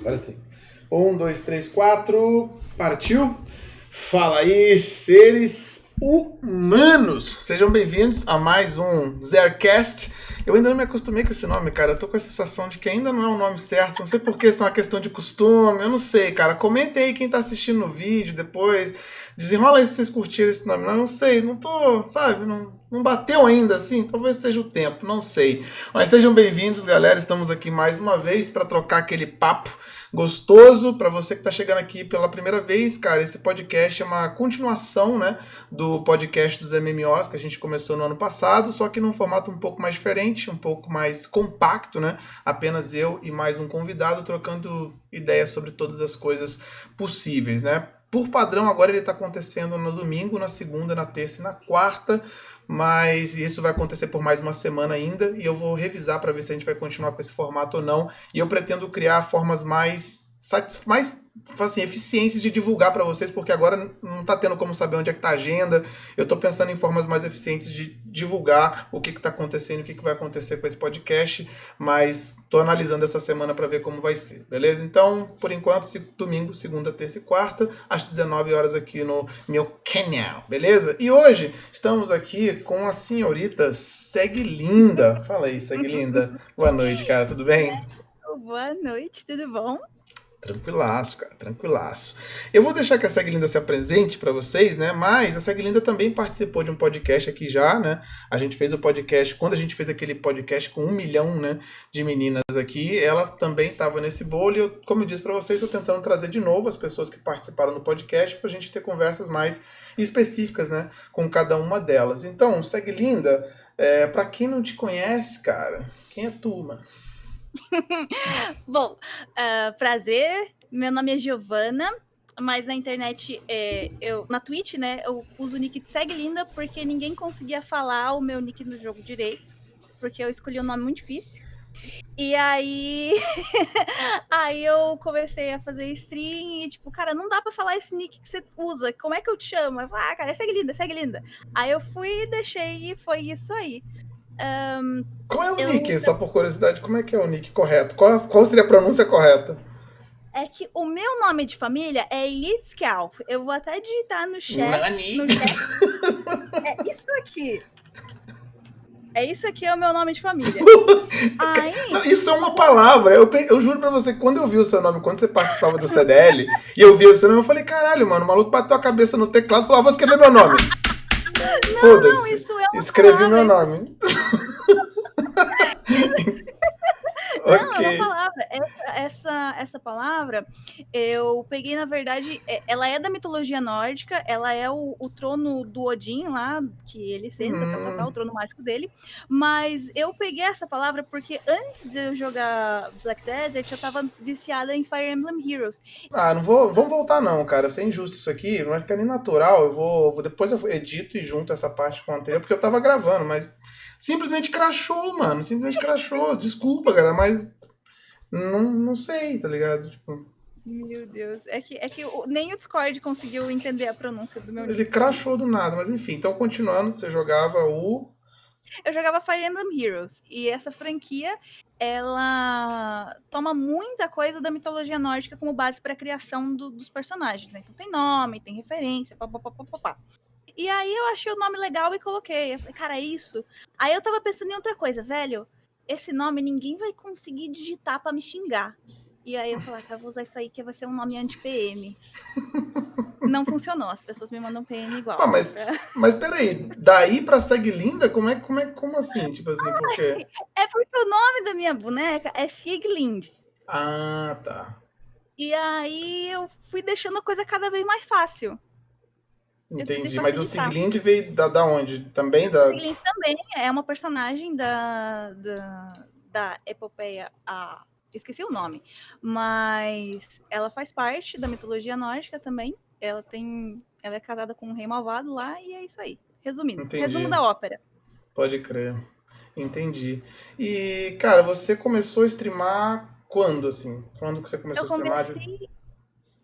Agora sim. Um, dois, três, quatro. Partiu. Fala aí, seres humanos! Sejam bem-vindos a mais um Zercast. Eu ainda não me acostumei com esse nome, cara. Eu tô com a sensação de que ainda não é o nome certo. Não sei por que, se é uma questão de costume. Eu não sei, cara. Comentem aí quem tá assistindo o vídeo depois. Desenrola aí se vocês curtiram esse nome. Não, não sei, não tô, sabe? Não, não bateu ainda assim. Talvez seja o tempo, não sei. Mas sejam bem-vindos, galera. Estamos aqui mais uma vez para trocar aquele papo gostoso. Para você que está chegando aqui pela primeira vez, cara, esse podcast é uma continuação, né, do podcast dos MMOs que a gente começou no ano passado, só que num formato um pouco mais diferente, um pouco mais compacto, né? Apenas eu e mais um convidado trocando ideias sobre todas as coisas possíveis, né? Por padrão, agora ele está acontecendo no domingo, na segunda, na terça e na quarta mas isso vai acontecer por mais uma semana ainda e eu vou revisar para ver se a gente vai continuar com esse formato ou não. E eu pretendo criar formas mais mais assim, eficientes de divulgar para vocês, porque agora não está tendo como saber onde é que tá a agenda. Eu estou pensando em formas mais eficientes de divulgar o que está acontecendo, o que, que vai acontecer com esse podcast, mas estou analisando essa semana para ver como vai ser, beleza? Então, por enquanto, domingo, segunda, terça e quarta, às 19 horas aqui no meu canal, beleza? E hoje estamos aqui com a senhorita Segue Linda. Fala aí, Segue Linda. Boa noite, cara, tudo bem? Boa noite, tudo bom? Tranquilaço, cara, tranquilaço. Eu vou deixar que a Seglinda se apresente para vocês, né? Mas a Seglinda também participou de um podcast aqui já, né? A gente fez o podcast, quando a gente fez aquele podcast com um milhão né, de meninas aqui, ela também estava nesse bolo. E eu, como eu disse para vocês, estou tentando trazer de novo as pessoas que participaram do podcast para a gente ter conversas mais específicas, né? Com cada uma delas. Então, Seglinda, é, para quem não te conhece, cara, quem é tu, mano? Bom, uh, prazer. Meu nome é Giovana, mas na internet, é, eu, na Twitch, né, eu uso o nick de Segue Linda porque ninguém conseguia falar o meu nick no jogo direito, porque eu escolhi um nome muito difícil. E aí, aí eu comecei a fazer stream e, tipo, cara, não dá pra falar esse nick que você usa. Como é que eu te chamo? Eu falei, ah, cara, é segue linda, segue linda. Aí eu fui, deixei e foi isso aí. Um, qual é o nick? Só por curiosidade, como é que é o nick correto? Qual, qual seria a pronúncia correta? É que o meu nome de família é Litzkel. Eu vou até digitar no chat. Nani? No chat. é isso aqui. É isso aqui é o meu nome de família. Aí... Não, isso é uma palavra. Eu, eu juro pra você, quando eu vi o seu nome, quando você participava do CDL, e eu vi o seu nome, eu falei, caralho, mano, o maluco bateu a cabeça no teclado e falou, ah, vou escrever meu nome. Foda-se. É Escrevi meu nome. Não, okay. é uma palavra. Essa, essa, essa, palavra, eu peguei, na verdade, é, ela é da mitologia nórdica, ela é o, o trono do Odin lá, que ele senta, hum. tá, tá, tá, o hum. trono mágico dele. Mas eu peguei essa palavra porque antes de eu jogar Black Desert, eu tava viciada em Fire Emblem Heroes. Ah, não vou. Vamos voltar, não, cara. Isso é injusto isso aqui. Não vai ficar nem natural. Eu vou. vou depois eu edito e junto essa parte com a anterior, porque eu tava gravando, mas simplesmente crashou, mano. Simplesmente crashou. Desculpa, cara, mas não, não sei, tá ligado? Tipo. Meu Deus, é que, é que nem o Discord conseguiu entender a pronúncia do meu nome. Ele crashou do nada, mas enfim, então continuando, você jogava o. Eu jogava Fire Emblem Heroes. E essa franquia, ela toma muita coisa da mitologia nórdica como base para a criação do, dos personagens. Né? Então tem nome, tem referência, papapá. E aí eu achei o nome legal e coloquei. Eu falei, cara, é isso. Aí eu tava pensando em outra coisa, velho. Esse nome ninguém vai conseguir digitar para me xingar. E aí eu falei, ah, vou usar isso aí que vai ser um nome anti-PM. Não funcionou, as pessoas me mandam PM igual. Ah, mas, mas peraí, daí pra Segue Linda, como é, como é como assim? Tipo assim, por quê? É porque o nome da minha boneca é Sieglind. Ah, tá. E aí eu fui deixando a coisa cada vez mais fácil. Entendi, mas o Siglind veio da, da onde? Também da. O Siglind também é uma personagem da, da, da epopeia. A, esqueci o nome. Mas ela faz parte da mitologia nórdica também. Ela tem. Ela é casada com um rei malvado lá e é isso aí. Resumindo. Entendi. Resumo da ópera. Pode crer. Entendi. E, cara, você começou a streamar quando, assim? Quando que você começou Eu a streamar? Eu comecei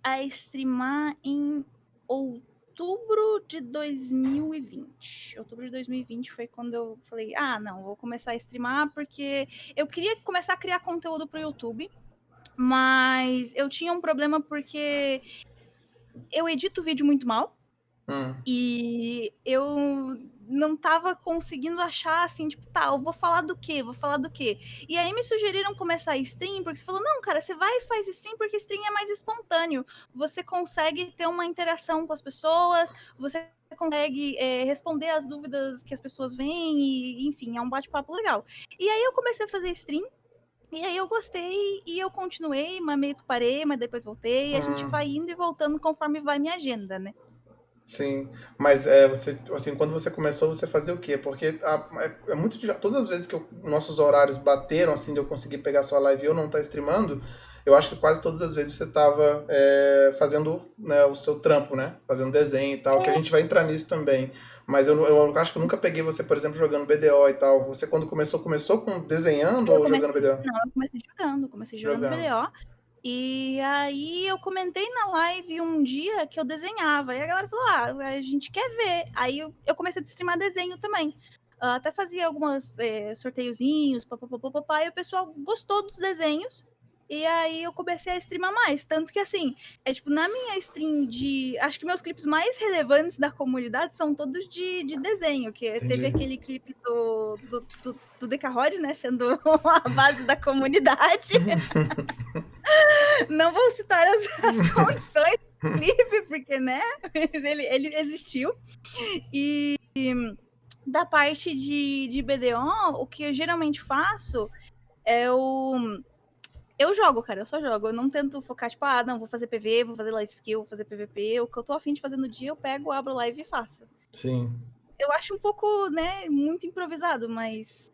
a streamar em outubro outubro de 2020. Outubro de 2020 foi quando eu falei: ah, não, vou começar a streamar porque eu queria começar a criar conteúdo para o YouTube. Mas eu tinha um problema porque eu edito vídeo muito mal. Hum. E eu não tava conseguindo achar assim, tipo, tá, eu vou falar do quê? Vou falar do quê? E aí me sugeriram começar a stream, porque você falou, não, cara, você vai e faz stream porque stream é mais espontâneo. Você consegue ter uma interação com as pessoas, você consegue é, responder as dúvidas que as pessoas vêm, e enfim, é um bate-papo legal. E aí eu comecei a fazer stream. E aí eu gostei e eu continuei, mas meio que parei, mas depois voltei. E a gente Hum. vai indo e voltando conforme vai minha agenda, né? Sim, mas é, você, assim, quando você começou, você fazia o quê? Porque a- é, é muito, todas as vezes que eu- nossos horários bateram, assim, de eu conseguir pegar sua live e eu não estar streamando, eu acho que quase todas as vezes você estava fazendo, né, o seu trampo, né? Fazendo desenho e tal, que a gente vai entrar nisso também. Mas eu, eu acho que eu nunca peguei você, por exemplo, jogando BDO e tal. Você, quando começou, começou com desenhando Eu ou come- jogando BDO? Não, eu comecei jogando, comecei jogando Jogando. BDO. E aí eu comentei na live um dia que eu desenhava. E a galera falou: ah, a gente quer ver. Aí eu, eu comecei a streamar desenho também. Até fazia alguns sorteiozinhos, papapá, e o pessoal gostou dos desenhos. E aí eu comecei a streamar mais. Tanto que assim, é tipo, na minha stream de. Acho que meus clipes mais relevantes da comunidade são todos de, de desenho. Que Entendi. teve aquele clipe do, do, do, do Decarrod, né? Sendo a base da comunidade. Não vou citar as, as condições do clipe, porque, né? Ele, ele existiu. E da parte de, de BDO, o que eu geralmente faço é o. Eu jogo, cara, eu só jogo. Eu não tento focar, tipo, ah, não, vou fazer PV, vou fazer life skill, vou fazer PVP. O que eu tô afim de fazer no dia, eu pego, abro live e faço. Sim. Eu acho um pouco, né, muito improvisado, mas.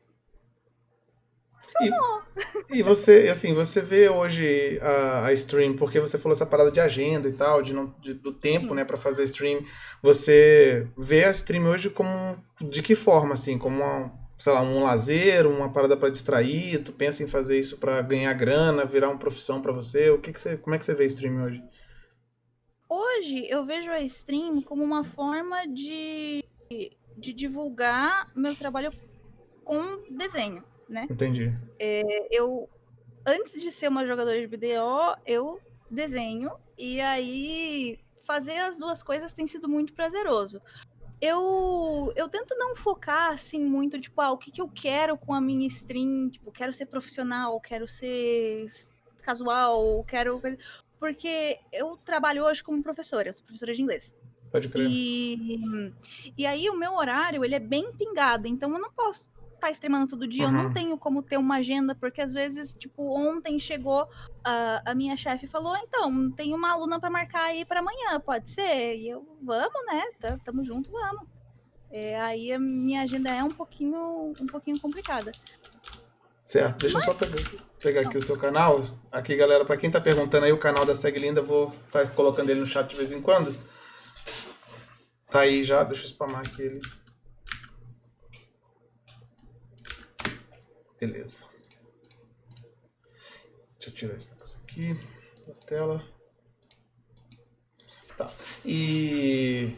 E, e você, assim, você vê hoje a, a stream, porque você falou essa parada de agenda e tal, de não, de- do tempo, né, pra fazer stream. Você vê a stream hoje como, de que forma, assim, como uma, sei lá, um lazer, uma parada pra distrair? Tu pensa em fazer isso pra ganhar grana, virar uma profissão pra você? O que que você, como é que você vê stream hoje? Hoje eu vejo a stream como uma forma de, de divulgar meu trabalho com desenho, né? Entendi. Eu, antes de ser uma jogadora de BDO, eu desenho, e aí fazer as duas coisas tem sido muito prazeroso. Eu, eu tento não focar assim muito, tipo, ah, o que, que eu quero com a minha stream, tipo, quero ser profissional, quero ser casual, quero. Porque eu trabalho hoje como professora, eu sou professora de inglês. Pode crer. E, e aí o meu horário, ele é bem pingado, então eu não posso estar streamando todo dia, eu não Uhum. tenho como ter uma agenda, porque às vezes, tipo, ontem chegou a, a minha chefe e falou, então, tem uma aluna para marcar aí para amanhã, pode ser? E eu, vamos, né, tá- tamo junto, vamos. É, aí a minha agenda é um pouquinho, um pouquinho complicada. Certo, deixa eu só pegar, pegar aqui o seu canal. Aqui, galera, pra quem tá perguntando aí, o canal da Segue Linda, eu vou tá colocando ele no chat de vez em quando. Tá aí já, deixa eu spamar aqui ele. Beleza. Deixa eu tirar esse negócio aqui da tela. Tá. E.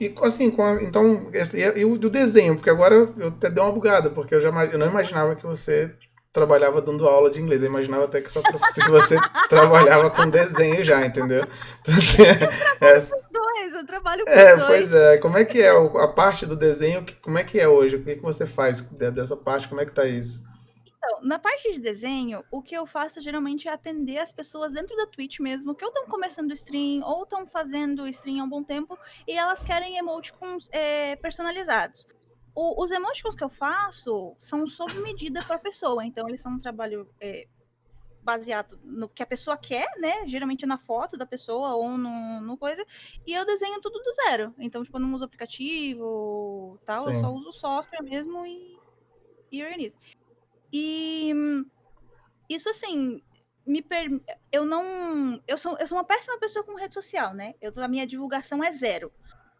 E assim, com a- então, esse- e, o do desenho, porque agora eu até dei uma bugada, porque eu, jamais, eu não imaginava que você trabalhava dando aula de inglês. Eu imaginava até que, prof- que você trabalhava com desenho já, entendeu? Então, assim, é, Os dois, eu trabalho com é, dois. pois é. Como é que é a parte do desenho? que- Como é que é hoje? O que, que você faz de- dessa parte? Como é que tá isso? Então, na parte de desenho, o que eu faço geralmente é atender as pessoas dentro da Twitch mesmo, que ou estão começando stream, ou estão fazendo stream há um bom tempo, e elas querem emoticons é, personalizados. O- os emoticons que eu faço são sob medida para a pessoa, então eles são um trabalho é, baseado no que a pessoa quer, né? Geralmente na foto da pessoa ou no, no coisa, e eu desenho tudo do zero. Então, tipo, eu não uso aplicativo tal, eu Sim. só uso o software mesmo e, e organizo. E isso assim me per... eu não eu sou eu sou uma péssima pessoa com rede social, né? Eu a minha divulgação é zero.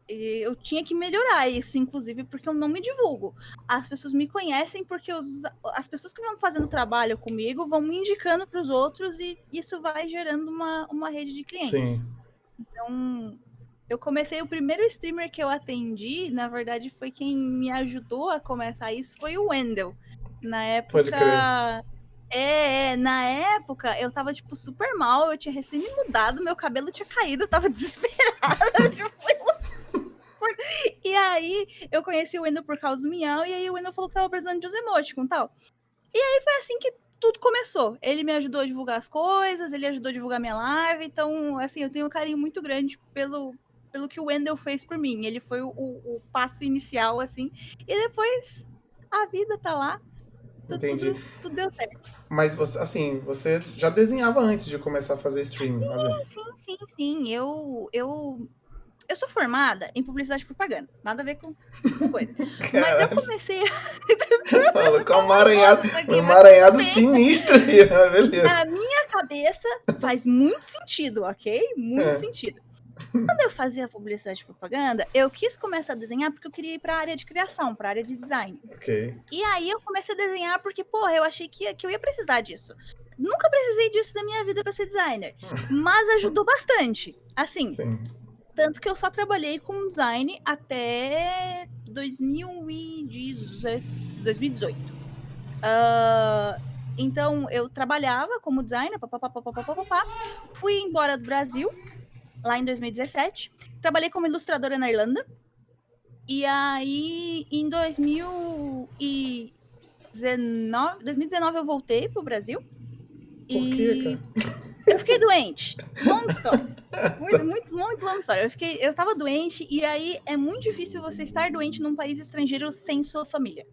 E eu tinha que melhorar isso, inclusive, porque eu não me divulgo. As pessoas me conhecem porque os, as pessoas que vão fazendo trabalho comigo vão me indicando para os outros e isso vai gerando uma, uma rede de clientes. Sim. Então, eu comecei o primeiro streamer que eu atendi, na verdade, foi quem me ajudou a começar isso, foi o Wendel. Na Pode época, É, é, na época eu tava, tipo, super mal, eu tinha recém me mudado, meu cabelo tinha caído, eu tava desesperada. Tipo, e aí eu conheci o Wendel por causa do Miau, e aí o Wendel falou que tava precisando de uns emoticons e tal. E aí foi assim que tudo começou. Ele me ajudou a divulgar as coisas, ele ajudou a divulgar minha live, então, assim, eu tenho um carinho muito grande pelo, pelo que o Wendel fez por mim. Ele foi o, o, o passo inicial, assim, e depois a vida tá lá. Entendi. Tudo, tudo, deu certo. Mas você, assim, você já desenhava antes de começar a fazer streaming? Sim, né? sim, sim, sim. Eu, eu, eu sou formada em publicidade e propaganda. Nada a ver com, coisa. Mas eu comecei a. com um emaranhado, um emaranhado sinistro aí, beleza. Na minha cabeça faz muito sentido, ok? Muito é. sentido. Quando eu fazia publicidade e propaganda, eu quis começar a desenhar porque eu queria ir para a área de criação, para a área de design. Ok. E aí eu comecei a desenhar porque, porra, eu achei que, que eu ia precisar disso. Nunca precisei disso na minha vida para ser designer, mas ajudou bastante. Assim, Sim. tanto que eu só trabalhei com design até 2018. Uh, então eu trabalhava como designer, papapá, papapá, fui embora do Brasil lá em 2017. Trabalhei como ilustradora na Irlanda. E aí, em 2019, 2019 eu voltei pro Brasil. Por e... quê, cara? Eu fiquei doente. Longa história. Muito, muito, muito longa história. Eu, fiquei, eu tava doente, e aí é muito difícil você estar doente num país estrangeiro sem sua família.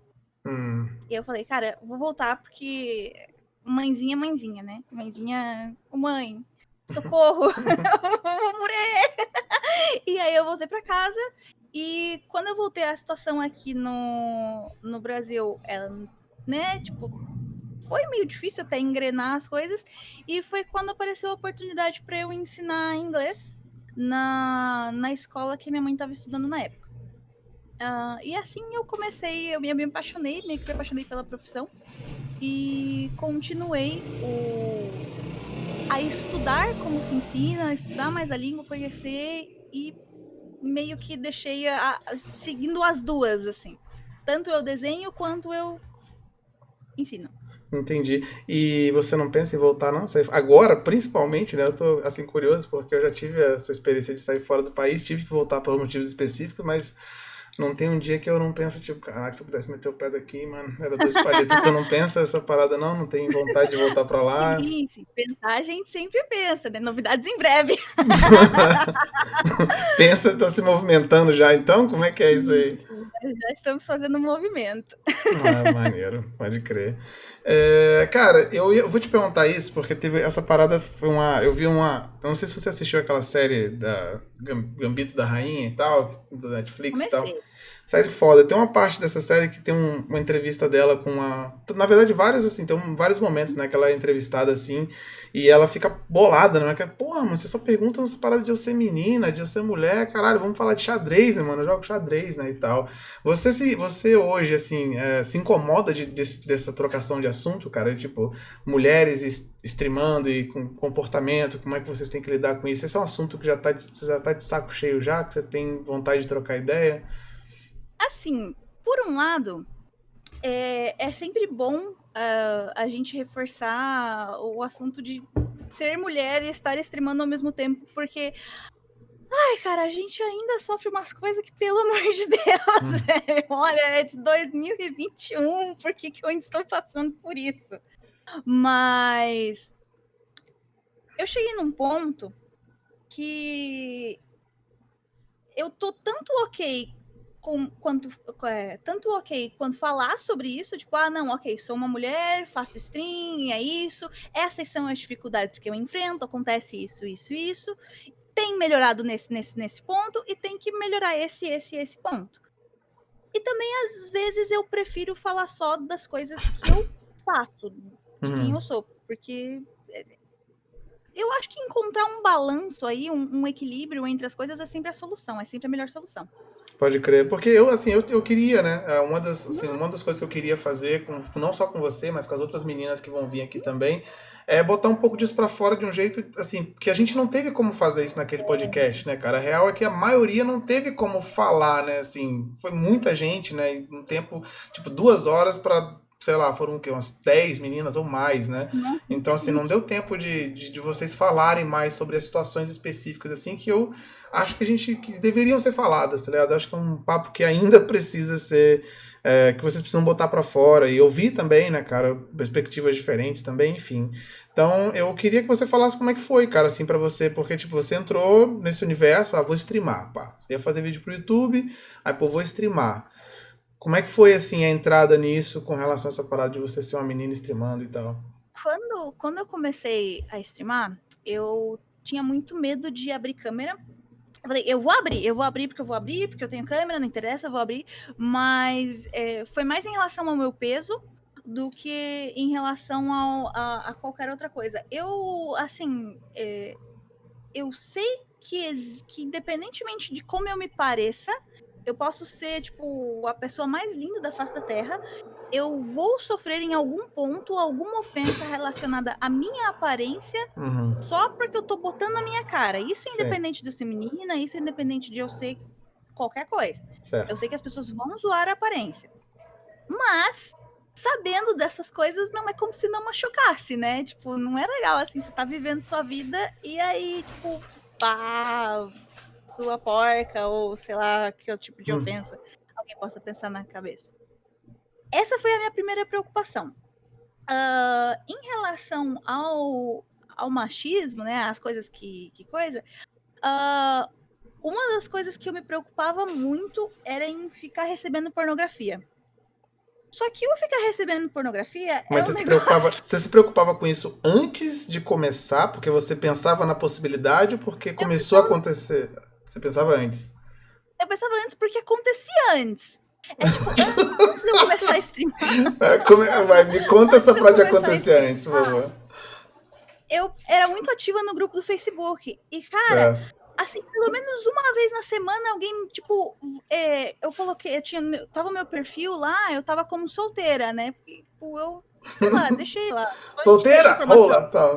Hum. E eu falei, cara, vou voltar porque mãezinha, mãezinha, né? Mãezinha, mãe, socorro, vou morrer. E aí eu voltei para casa e quando eu voltei a situação aqui no, no Brasil, ela, né, tipo, foi meio difícil até engrenar as coisas e foi quando apareceu a oportunidade para eu ensinar inglês na, na escola que minha mãe estava estudando na época. Uh, e assim eu comecei, eu me, me apaixonei, meio que me apaixonei pela profissão e continuei o, a estudar como se ensina, estudar mais a língua, conhecer e meio que deixei a, a, seguindo as duas, assim. Tanto eu desenho quanto eu ensino. Entendi. E você não pensa em voltar, não? Agora, principalmente, né? Eu tô, assim, curioso, porque eu já tive essa experiência de sair fora do país, tive que voltar por motivos específicos, mas não tem um dia que eu não penso, tipo, caraca, se eu pudesse meter o pé daqui, mano, era dois palitos. tu não pensa essa parada, não? Não tem vontade de voltar pra lá? Sim, sim. Pensar a gente sempre pensa, né? Novidades em breve. pensa, tá se movimentando já, então? Como é que é isso aí? Já estamos fazendo um movimento. Ah, maneiro, pode crer. É, cara, eu, eu vou te perguntar isso, porque teve essa parada, foi uma. Eu vi uma. Eu não sei se você assistiu aquela série da Gambito da Rainha e tal, do Netflix Comecei. e tal. Série foda. Tem uma parte dessa série que tem um, uma entrevista dela com uma. Na verdade, várias, assim, tem vários momentos, né? Que ela é entrevistada assim. E ela fica bolada, né? Que, Porra, mas você só pergunta essa parada de eu ser menina, de eu ser mulher, caralho, vamos falar de xadrez, né, mano? Eu jogo xadrez, né? E tal. Você, se, você hoje, assim, é, se incomoda de, de, dessa trocação de assunto, cara? Tipo, mulheres streamando e com comportamento, como é que vocês têm que lidar com isso? Esse é um assunto que já tá, você já tá de saco cheio já, que você tem vontade de trocar ideia? Assim, por um lado, é, é sempre bom uh, a gente reforçar o assunto de ser mulher e estar streamando ao mesmo tempo, porque. Ai, cara, a gente ainda sofre umas coisas que, pelo amor de Deus, hum. olha, é de 2021, por que, que eu ainda estou passando por isso? Mas eu cheguei num ponto que eu tô tanto ok com, quanto, é, tanto ok quanto falar sobre isso, tipo, ah, não, ok, sou uma mulher, faço stream, é isso, essas são as dificuldades que eu enfrento, acontece isso, isso, isso, tem melhorado nesse, nesse, nesse ponto e tem que melhorar esse, esse, esse ponto. E também, às vezes, eu prefiro falar só das coisas que eu faço, de uhum. quem eu sou, porque eu acho que encontrar um balanço aí, um, um, equilíbrio entre as coisas é sempre a solução, é sempre a melhor solução. Pode crer. Porque eu, assim, eu, eu queria, né? É, uma das, assim, uma das coisas que eu queria fazer, com, não só com você, mas com as outras meninas que vão vir aqui também, é botar um pouco disso para fora de um jeito, assim, que a gente não teve como fazer isso naquele podcast, né, cara? A real é que a maioria não teve como falar, né? Assim, foi muita gente, né? Um tempo, tipo, duas horas para sei lá, foram o quê? Umas 10 meninas ou mais, né? Então, assim, não deu tempo de, de, de vocês falarem mais sobre as situações específicas, assim, que eu acho que a gente, que deveriam ser faladas, tá ligado? Acho que é um papo que ainda precisa ser, é, que vocês precisam botar pra fora e ouvir também, né, cara? Perspectivas diferentes também, enfim. Então, eu queria que você falasse como é que foi, cara, assim, pra você, porque, tipo, você entrou nesse universo, ah, vou streamar, pá. Você ia fazer vídeo pro YouTube, aí, pô, vou streamar. Como é que foi, assim, a entrada nisso com relação a essa parada de você ser uma menina streamando e tal? Quando, quando eu comecei a streamar, eu tinha muito medo de abrir câmera. Eu falei, eu vou abrir, eu vou abrir porque eu vou abrir, porque eu tenho câmera, não interessa, eu vou abrir. Mas é, foi mais em relação ao meu peso do que em relação ao, a, a qualquer outra coisa. Eu, assim, é, eu sei que, que independentemente de como eu me pareça, eu posso ser, tipo, a pessoa mais linda da face da Terra. Eu vou sofrer em algum ponto alguma ofensa relacionada à minha aparência Uhum. só porque eu tô botando a minha cara. Isso Sim. independente de eu ser menina, isso independente de eu ser qualquer coisa. Certo. Eu sei que as pessoas vão zoar a aparência. Mas, sabendo dessas coisas, não é como se não machucasse, né? Tipo, não é legal assim, você tá vivendo sua vida e aí, tipo, pá, sua porca, ou sei lá, que outro tipo de Hum. ofensa alguém possa pensar na cabeça. Essa foi a minha primeira preocupação. Ah, em relação ao, ao machismo, né? As coisas que, que coisa. ah, uma das coisas que eu me preocupava muito era em ficar recebendo pornografia. Só que o ficar recebendo pornografia Mas é você um se, negócio. preocupava, você se preocupava com isso antes de começar, porque você pensava na possibilidade porque começou a acontecer? Você pensava antes. Eu pensava antes porque acontecia antes. É tipo, antes, de eu começar a streamar, É, vai, me conta essa frase de acontecer antes, por favor. eu era muito ativa no grupo do Facebook. E, cara, Certo. assim, pelo menos uma vez na semana, alguém, tipo, é, eu coloquei, eu tinha, tava meu perfil lá, eu tava como solteira, né? Porque, tipo, eu, sei lá, deixei lá. Solteira? Rola? Tá. A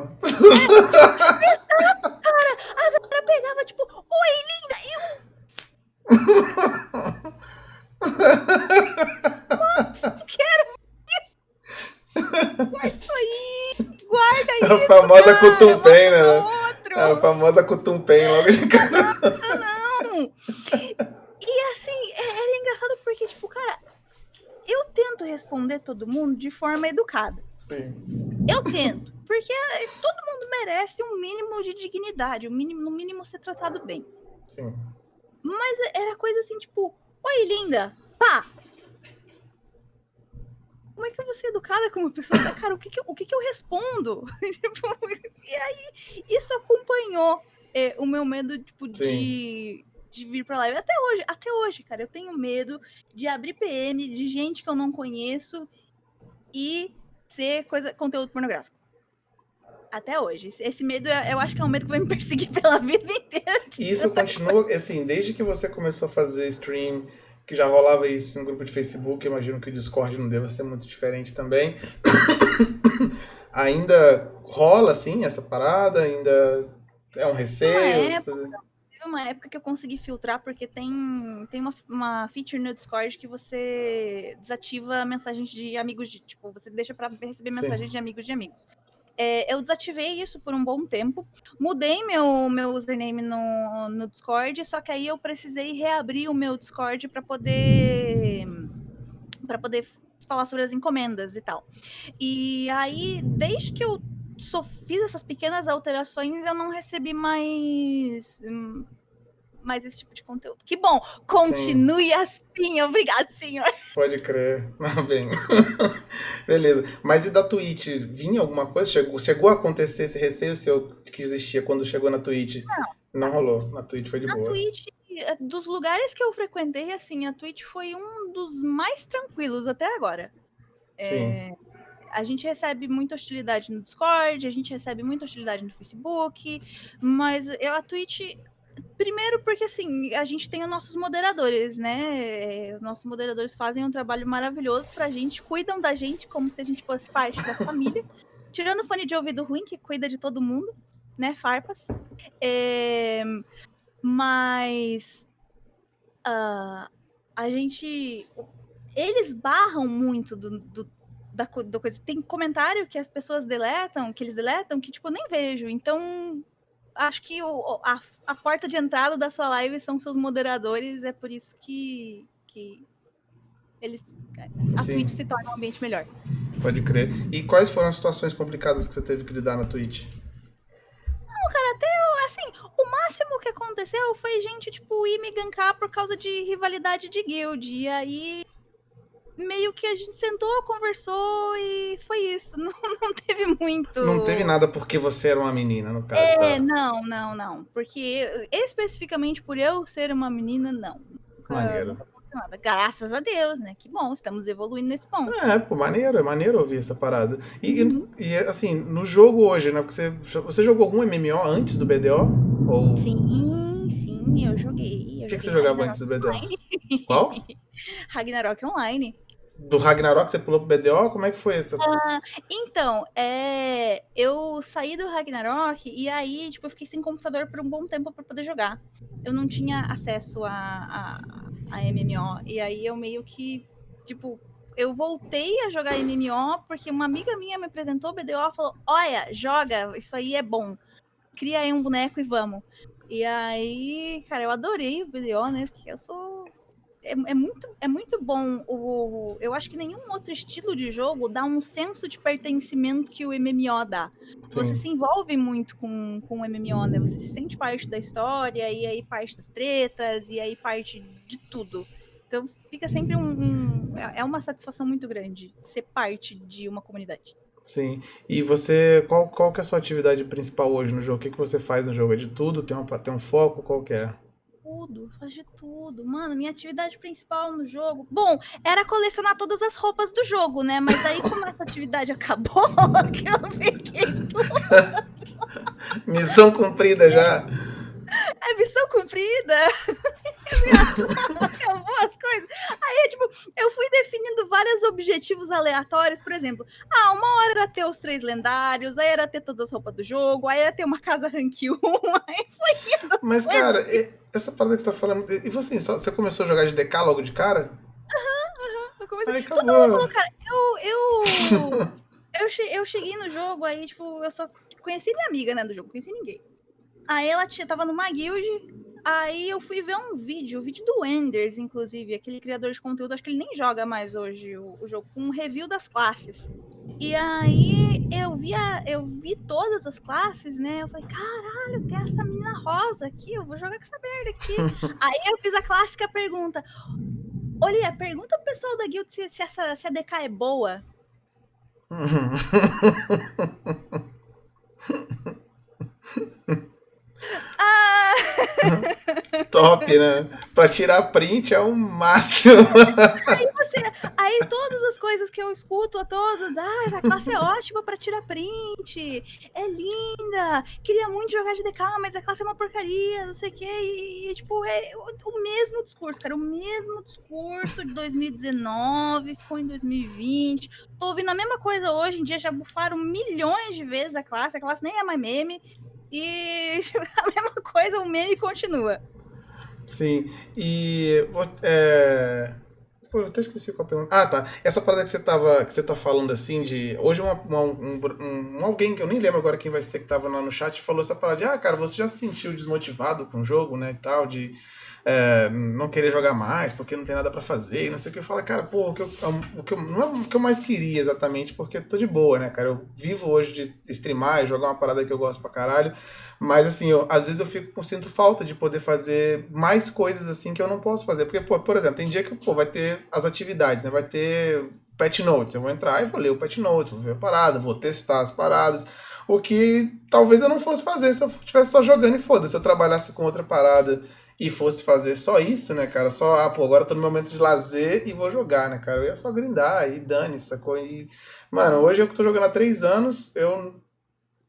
galera pegava, tipo, oi, linda! Eu não quero isso! Guarda isso aí! Guarda É a isso! famosa cara, cutumpem, né? pro outro! É a famosa cutumpem logo de cara. Não! E assim, é- era engraçado porque, tipo, cara, eu tento responder todo mundo de forma educada. Sim. Eu tento. Porque todo mundo merece um mínimo de dignidade, um mínimo, no mínimo ser tratado bem. Sim. Mas era coisa assim, tipo, oi, linda, pá! Como é que eu vou ser educada como pessoa? Cara, o que que eu, o que que eu respondo? Tipo, e aí, isso acompanhou eh, o meu medo, tipo, de, de vir pra live. Até hoje, até hoje, cara, eu tenho medo de abrir PM de gente que eu não conheço e ser coisa, conteúdo pornográfico. Até hoje. Esse- medo, eu eu acho que é um medo que vai me perseguir pela vida inteira. E isso continua, assim, desde que você começou a fazer stream, que já rolava isso no grupo de Facebook, imagino que o Discord não deva ser muito diferente também. ainda rola, assim, essa parada? Ainda é um receio? Uma tipo assim? Teve uma época que eu consegui filtrar, porque tem, tem uma, uma feature no Discord que você desativa mensagens de amigos de. Tipo, você deixa pra receber Sim. mensagens de amigos de amigos. É, eu desativei isso por um bom tempo. Mudei meu, meu username no, no Discord, só que aí eu precisei reabrir o meu Discord para poder. para poder falar sobre as encomendas e tal. E aí, desde que eu só fiz essas pequenas alterações, eu não recebi mais hum, mais esse tipo de conteúdo. Que bom! Continue assim, obrigado, senhor. Pode crer. Ah, bem. Beleza. Mas e da Twitch? Vinha alguma coisa? Chegou, chegou a acontecer esse receio seu que existia quando chegou na Twitch? Não. rolou. Na Twitch foi de A boa. Twitch, eh, dos lugares que eu frequentei, assim, a Twitch foi um dos mais tranquilos até agora. É, a gente recebe muita hostilidade no Discord, a gente recebe muita hostilidade no Facebook, mas eu, a Twitch. Primeiro porque assim, a gente tem os nossos moderadores, né? É, Os nossos moderadores fazem um trabalho maravilhoso pra gente, cuidam da gente como se a gente fosse parte da família. Tirando o fone de ouvido ruim, que cuida de todo mundo, né? Farpas. É, mas ah, a gente. Eles barram muito do, do, da, da coisa. Tem comentário que as pessoas deletam, que eles deletam, que, tipo, eu nem vejo. Então, acho que o, a, a porta de entrada da sua live são seus moderadores, é por isso que, que eles, a Sim. Twitch se torna um ambiente melhor. Pode crer. E quais foram as situações complicadas que você teve que lidar na Twitch? Não, cara, até assim, o máximo que aconteceu foi gente, tipo, ir me gankar por causa de rivalidade de guild. E aí meio que a gente sentou, conversou e foi isso. Não, não teve muito. Não teve nada porque você era uma menina, no caso. É, tá? não, não, não. Porque especificamente por eu ser uma menina, não. Maneiro. Nada. Graças a Deus, né? Que bom, estamos evoluindo nesse ponto. É, pô, maneiro, é maneiro ouvir essa parada. E, uhum. e, assim, no jogo hoje, né? Porque você, você jogou algum MMO antes do BDO? Ou... Sim, sim, eu joguei. o que, que você jogava antes do BDO? Qual? Ragnarok Online do Ragnarok você pulou pro BDO? Como é que foi isso? Ah, então, é, eu saí do Ragnarok e aí, tipo, eu fiquei sem computador por um bom tempo para poder jogar. Eu não tinha acesso a, a, a MMO. E aí eu meio que, tipo, eu voltei a jogar MMO porque uma amiga minha me apresentou o BDO e falou: Olha, joga, isso aí é bom. Cria aí um boneco e vamos. E aí, cara, eu adorei o BDO, né? Porque eu sou é, é, muito, é muito bom. O, eu acho que nenhum outro estilo de jogo dá um senso de pertencimento que o MMO dá. Sim. Você se envolve muito com, com o MMO, né? Você se sente parte da história, e aí parte das tretas, e aí parte de tudo. Então fica sempre um, um é, é uma satisfação muito grande ser parte de uma comunidade. Sim. E você, qual, qual que é a sua atividade principal hoje no jogo? O que, que você faz no jogo? É de tudo? Tem, uma, tem um foco? Qual que é? Tudo, faz de tudo. Mano, minha atividade principal no jogo. Bom, era colecionar todas as roupas do jogo, né? Mas aí, como essa atividade acabou, que eu fiquei tudo. Missão cumprida já. É missão cumprida. Acabou as coisas. Aí, tipo, eu fui definindo vários objetivos aleatórios, por exemplo. Ah, uma hora era ter os três lendários, aí era ter todas as roupas do jogo, aí era ter uma casa rank 1, aí foi indo. Mas, cara, essa parada que você tá falando. E você, só, você começou a jogar de DK logo de cara? Aham, uhum, aham. Uhum. Todo mundo, cara, eu. Eu, eu, che, eu cheguei no jogo, aí, tipo, eu só conheci minha amiga, né, do jogo, conheci ninguém. Aí ela tinha, tava numa guild, aí eu fui ver um vídeo, o vídeo do Enders, inclusive, aquele criador de conteúdo, acho que ele nem joga mais hoje o, o jogo, com um review das classes. E aí eu vi, a, eu vi todas as classes, né? Eu falei, caralho, tem essa menina rosa aqui, eu vou jogar com essa merda aqui. aí eu fiz a clássica pergunta. Olha, pergunta pro pessoal da guild se, se, essa, se a DK é boa. Top, né? Pra tirar print é o máximo. Aí, você, aí todas as coisas que eu escuto a todos, ah, essa classe é ótima pra tirar print, é linda, queria muito jogar de DK, mas a classe é uma porcaria, não sei o quê. E, e tipo, é o, o, mesmo discurso, cara, o mesmo discurso de 2019, foi em 2020. Tô ouvindo a mesma coisa hoje em dia, já bufaram milhões de vezes a classe, a classe nem é mais meme. E a mesma coisa, o meme continua. Sim. E. É... Pô, eu até esqueci qual a pergunta. Ah, tá. Essa parada que você tava, que você tá falando assim de. Hoje uma, uma um, um, alguém que eu nem lembro agora quem vai ser que tava lá no chat falou essa parada de ah, cara, você já se sentiu desmotivado com o jogo, né? E tal, de é, não querer jogar mais porque não tem nada para fazer não sei o que. Eu falo, cara, pô, o que eu, o que eu, não é o que eu mais queria exatamente, porque tô de boa, né, cara? Eu vivo hoje de streamar e jogar uma parada que eu gosto pra caralho, mas assim, eu, às vezes eu fico sinto falta de poder fazer mais coisas assim que eu não posso fazer. Porque, pô, por exemplo, tem dia que pô, vai ter as atividades, né? Vai ter patch notes. Eu vou entrar e vou ler o patch notes, vou ver a parada, vou testar as paradas. O que talvez eu não fosse fazer se eu estivesse só jogando e foda. Se eu trabalhasse com outra parada e fosse fazer só isso, né, cara? Só, ah, pô, agora tô no momento de lazer e vou jogar, né, cara? Eu ia só grindar e dane, sacou? E, mano, hoje eu que tô jogando há três anos, eu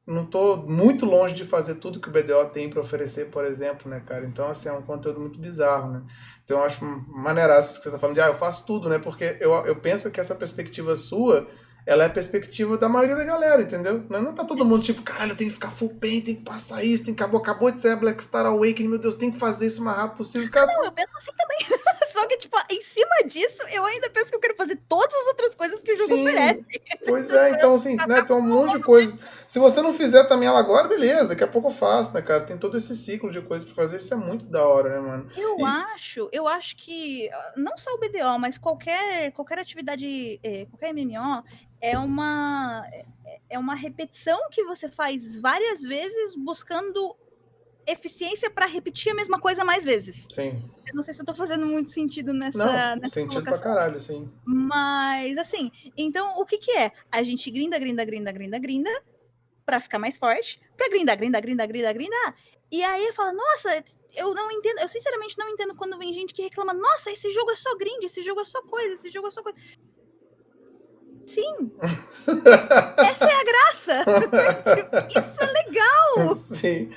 não tô muito longe de fazer tudo que o BDO tem para oferecer, por exemplo, né, cara? Então, assim, é um conteúdo muito bizarro, né? Então, eu acho maneiraço que você tá falando de, ah, eu faço tudo, né? Porque eu, eu penso que essa perspectiva sua ela é a perspectiva da maioria da galera, entendeu? Não, tá todo mundo tipo, caralho, tem que ficar full paint, tem que passar isso, tem que acabou, acabou de sair a Black Star Awakening, meu Deus, tem que fazer isso o mais rápido possível. Os caras não, eu penso assim também. Só que, tipo, em cima disso, eu ainda penso que eu quero fazer todas as outras coisas que o jogo Sim. oferece. Pois é, então assim, né, tem um monte de coisa. Se você não fizer também ela agora, beleza, daqui a pouco eu faço, né, cara? Tem todo esse ciclo de coisas pra fazer, isso é muito da hora, né, mano? Eu E- acho, eu acho que ah, não só o BDO, mas qualquer qualquer atividade, eh, qualquer MMO é uma é- é uma repetição que você faz várias vezes buscando eficiência para repetir a mesma coisa mais vezes. Sim. Eu não sei se eu tô fazendo muito sentido nessa, Não, nessa sentido pra colocação. caralho, sim. Mas, assim, então o que que é? A gente grinda, grinda, grinda, grinda, grinda, pra ficar mais forte, pra grindar, grindar, grindar, grindar, grindar. E aí fala, nossa, eu não entendo, eu sinceramente não entendo quando vem gente que reclama, nossa, esse jogo é só grind, esse jogo é só coisa, esse jogo é só coisa. Sim, essa é a graça. Isso é legal. sim.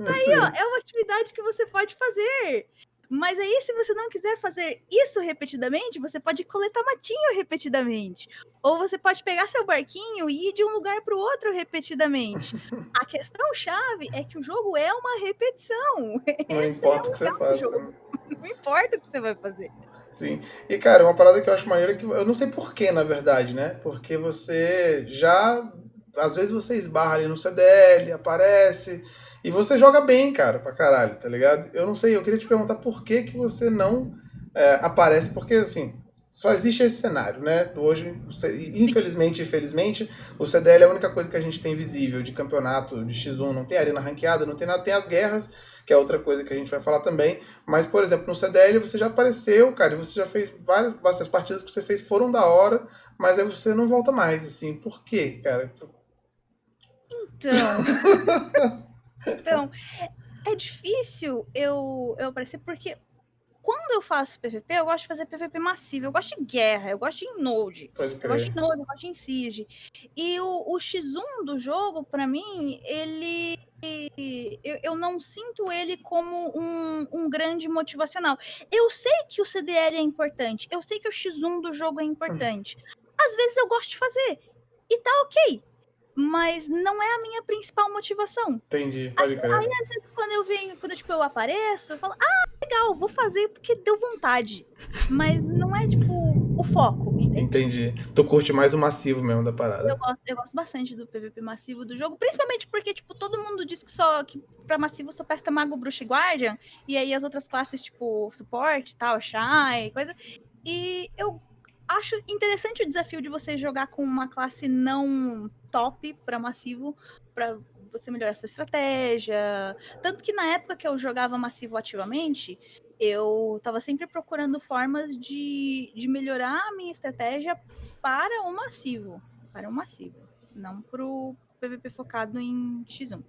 Aí, ó, é uma atividade que você pode fazer. Mas aí, se você não quiser fazer isso repetidamente, você pode coletar matinho repetidamente. Ou você pode pegar seu barquinho e ir de um lugar para o outro repetidamente. A questão chave é que o jogo é uma repetição. Não importa o que você faça. Não importa o que você vai fazer. Sim. E, cara, uma parada que eu acho maneira é que. Eu não sei porquê, na verdade, né? Porque você já. Às vezes você esbarra ali no CDL, aparece. E você joga bem, cara, pra caralho, tá ligado? Eu não sei, eu queria te perguntar por que, que você não é, aparece, porque assim. Só existe esse cenário, né? Hoje, infelizmente, infelizmente, o CDL é a única coisa que a gente tem visível de campeonato de X1. Não tem arena ranqueada, não tem nada, tem as guerras, que é outra coisa que a gente vai falar também. Mas, por exemplo, no CDL você já apareceu, cara, e você já fez várias. Essas partidas que você fez foram da hora, mas aí você não volta mais, assim. Por quê, cara? Então. então, é é difícil eu, eu aparecer, porque quando eu faço PVP, eu gosto de fazer PVP massivo. Eu gosto de guerra, eu gosto de node. Eu gosto de. Node, eu gosto de Siege. E o, o X1 do jogo, pra mim, ele. Eu, eu não sinto ele como um, um grande motivacional. Eu sei que o CDL é importante, eu sei que o X1 do jogo é importante. Às vezes eu gosto de fazer, e tá ok. Mas não é a minha principal motivação. Entendi, pode crer. Quando eu venho, quando tipo, eu apareço, eu falo, ah, legal, vou fazer porque deu vontade. Mas não é, tipo, o foco, entende? Entendi. Tu curte mais o massivo mesmo da parada. Eu gosto, eu gosto bastante do PVP massivo do jogo, principalmente porque, tipo, todo mundo diz que só que pra massivo só presta mago, bruxa e guardian, e aí as outras classes, tipo, suporte, tal, shy, coisa. E eu acho interessante o desafio de você jogar com uma classe não top pra massivo, pra você melhorar sua estratégia. Tanto que na época que eu jogava massivo ativamente, eu tava sempre procurando formas de, de melhorar a minha estratégia para o massivo. Para o massivo. Não pro PVP focado em X1.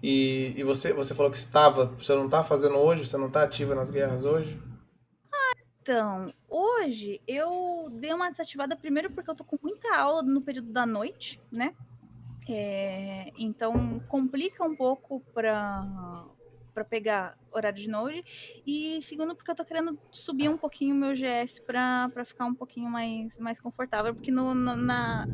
E, e você, você falou que estava, você não tá fazendo hoje, você não tá ativa nas guerras hoje? Então, hoje eu dei uma desativada primeiro porque eu tô com muita aula no período da noite, né? É, então complica um pouco para para pegar horário de node e segundo porque eu tô querendo subir um pouquinho o meu GS para ficar um pouquinho mais mais confortável porque no, no- na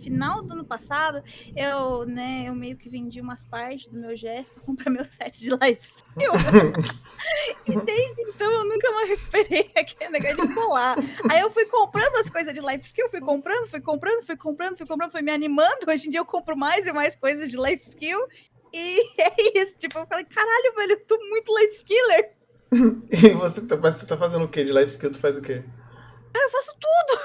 final do ano passado eu né eu meio que vendi umas partes do meu GS para comprar meu set de live skill e desde então eu nunca mais recuperei aquele negócio de colar. Aí eu fui comprando as coisas de life skill, fui comprando, fui comprando, fui comprando, fui comprando, fui me animando. Hoje em dia eu compro mais e mais coisas de life skill. E é isso, tipo, eu falei, caralho, velho, eu tô muito life skiller. E você tá, você tá fazendo o quê? De life skill tu faz o quê? Cara, eu faço tudo.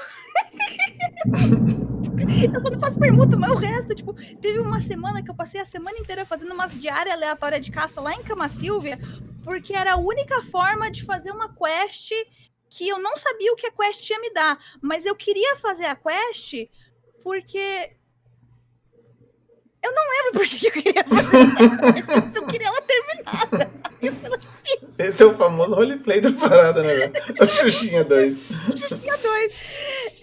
Eu só não faço permuta, mas o resto, tipo, teve uma semana que eu passei a semana inteira fazendo umas diárias aleatórias de caça lá em Cama Silvia, porque era a única forma de fazer uma quest que eu não sabia o que a quest ia me dar, mas eu queria fazer a quest porque eu não lembro por que eu queria fazer essa quest, eu queria ela terminada. Aí eu falei, Esse é o famoso roleplay da parada, né? o Xuxinha 2. tinha dois.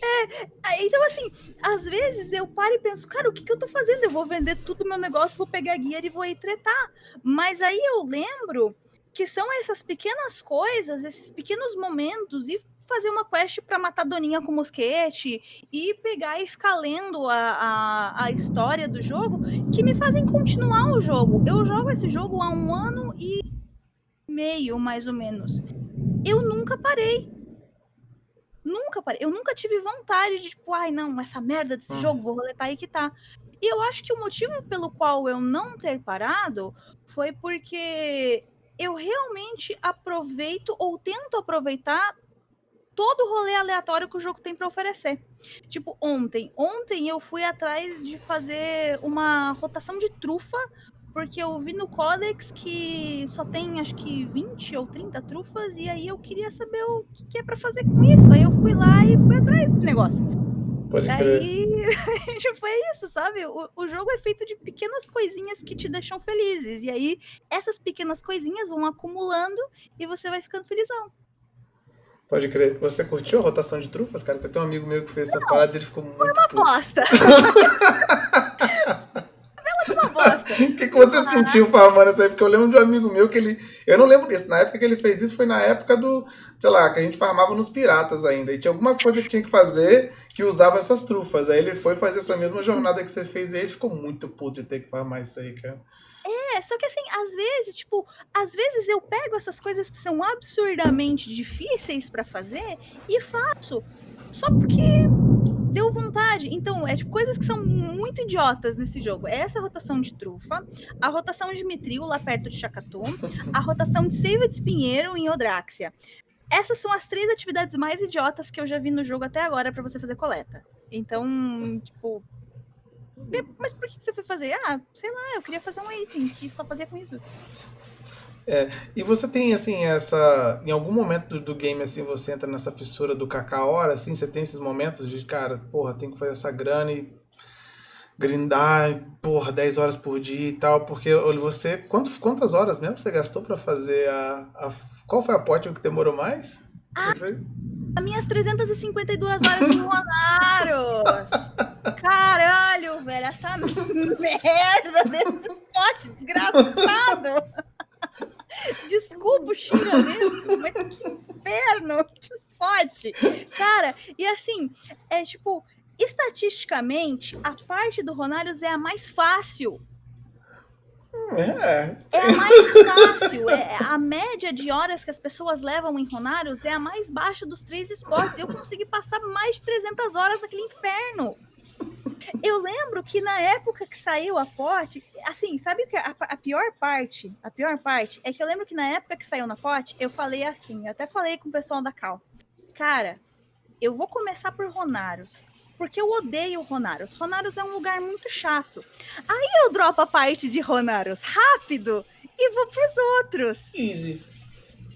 É, aí, então, assim, às vezes eu paro e penso, cara, o que, que eu tô fazendo? Eu vou vender tudo meu negócio, vou pegar guia e vou ir tretar. Mas aí eu lembro que são essas pequenas coisas, esses pequenos momentos, e fazer uma quest pra matar Doninha com mosquete, e pegar e ficar lendo a, a, a história do jogo, que me fazem continuar o jogo. Eu jogo esse jogo há um ano e meio, mais ou menos. Eu nunca parei. Nunca parei. Eu nunca tive vontade de, tipo, ai, não, essa merda desse Hum. jogo, vou roletar aí que tá. E eu acho que o motivo pelo qual eu não ter parado foi porque eu realmente aproveito ou tento aproveitar todo o rolê aleatório que o jogo tem pra oferecer. Tipo, ontem. Ontem eu fui atrás de fazer uma rotação de trufa, porque eu vi no Codex que só tem acho que 20 ou 30 trufas, e aí eu queria saber o que, que é pra fazer com isso. Aí eu fui lá e fui atrás desse negócio. Pode crer. Aí, tipo, é isso, sabe? O, o jogo é feito de pequenas coisinhas que te deixam felizes. E aí, essas pequenas coisinhas vão acumulando e você vai ficando felizão. Pode crer. Você curtiu a rotação de trufas, cara? Que eu tenho um amigo meu que fez essa parada e ele ficou muito! Bela uma bosta! O que, que você sentiu farmando isso aí? Porque eu lembro de um amigo meu que ele. Eu não lembro disso. Na época que ele fez isso foi na época do. Sei lá, que a gente farmava nos piratas ainda. E tinha alguma coisa que tinha que fazer que usava essas trufas. Aí ele foi fazer essa mesma jornada que você fez e ele ficou muito puto de ter que farmar isso aí, cara. É, só que assim, às vezes, tipo, às vezes eu pego essas coisas que são absurdamente difíceis pra fazer e faço. Só porque deu vontade. Então, é tipo coisas que são muito idiotas nesse jogo. É essa rotação de trufa, a rotação de mitril lá perto de Chacatu, a rotação de seiva de espinheiro em Odráxia. Essas são as três atividades mais idiotas que eu já vi no jogo até agora pra você fazer coleta. Então, tipo. Mas por que você foi fazer? Ah, sei lá, eu queria fazer um item que só fazia com isso. E você tem, assim, essa. Em algum momento do, do game, assim, você entra nessa fissura do cacá hora, assim, você tem esses momentos de, cara, porra, tem que fazer essa grana e grindar, porra, 10 horas por dia e tal, porque olha, você. Quantos, quantas horas mesmo você gastou pra fazer a. a- qual foi a pote que demorou mais? Fez? As minhas 352 horas em Ronaros! Caralho, velho, essa merda desse pote desgraçado! Desculpa o xingamento, mas que inferno de spot! Cara, e assim, é tipo, estatisticamente, a parte do Ronários é a mais fácil. É. É a mais fácil. É, a média de horas que as pessoas levam em Ronários é a mais baixa dos três esportes. Eu consegui passar mais de 300 horas naquele inferno. Eu lembro que na época que saiu a pote, assim, sabe o que a, a pior parte? A pior parte é que eu lembro que na época que saiu na pote, eu falei assim, eu até falei com o pessoal da Cal. Cara, eu vou começar por Ronários, porque eu odeio Ronários. Ronários é um lugar muito chato. Aí eu dropo a parte de Ronários rápido e vou pros outros. Easy.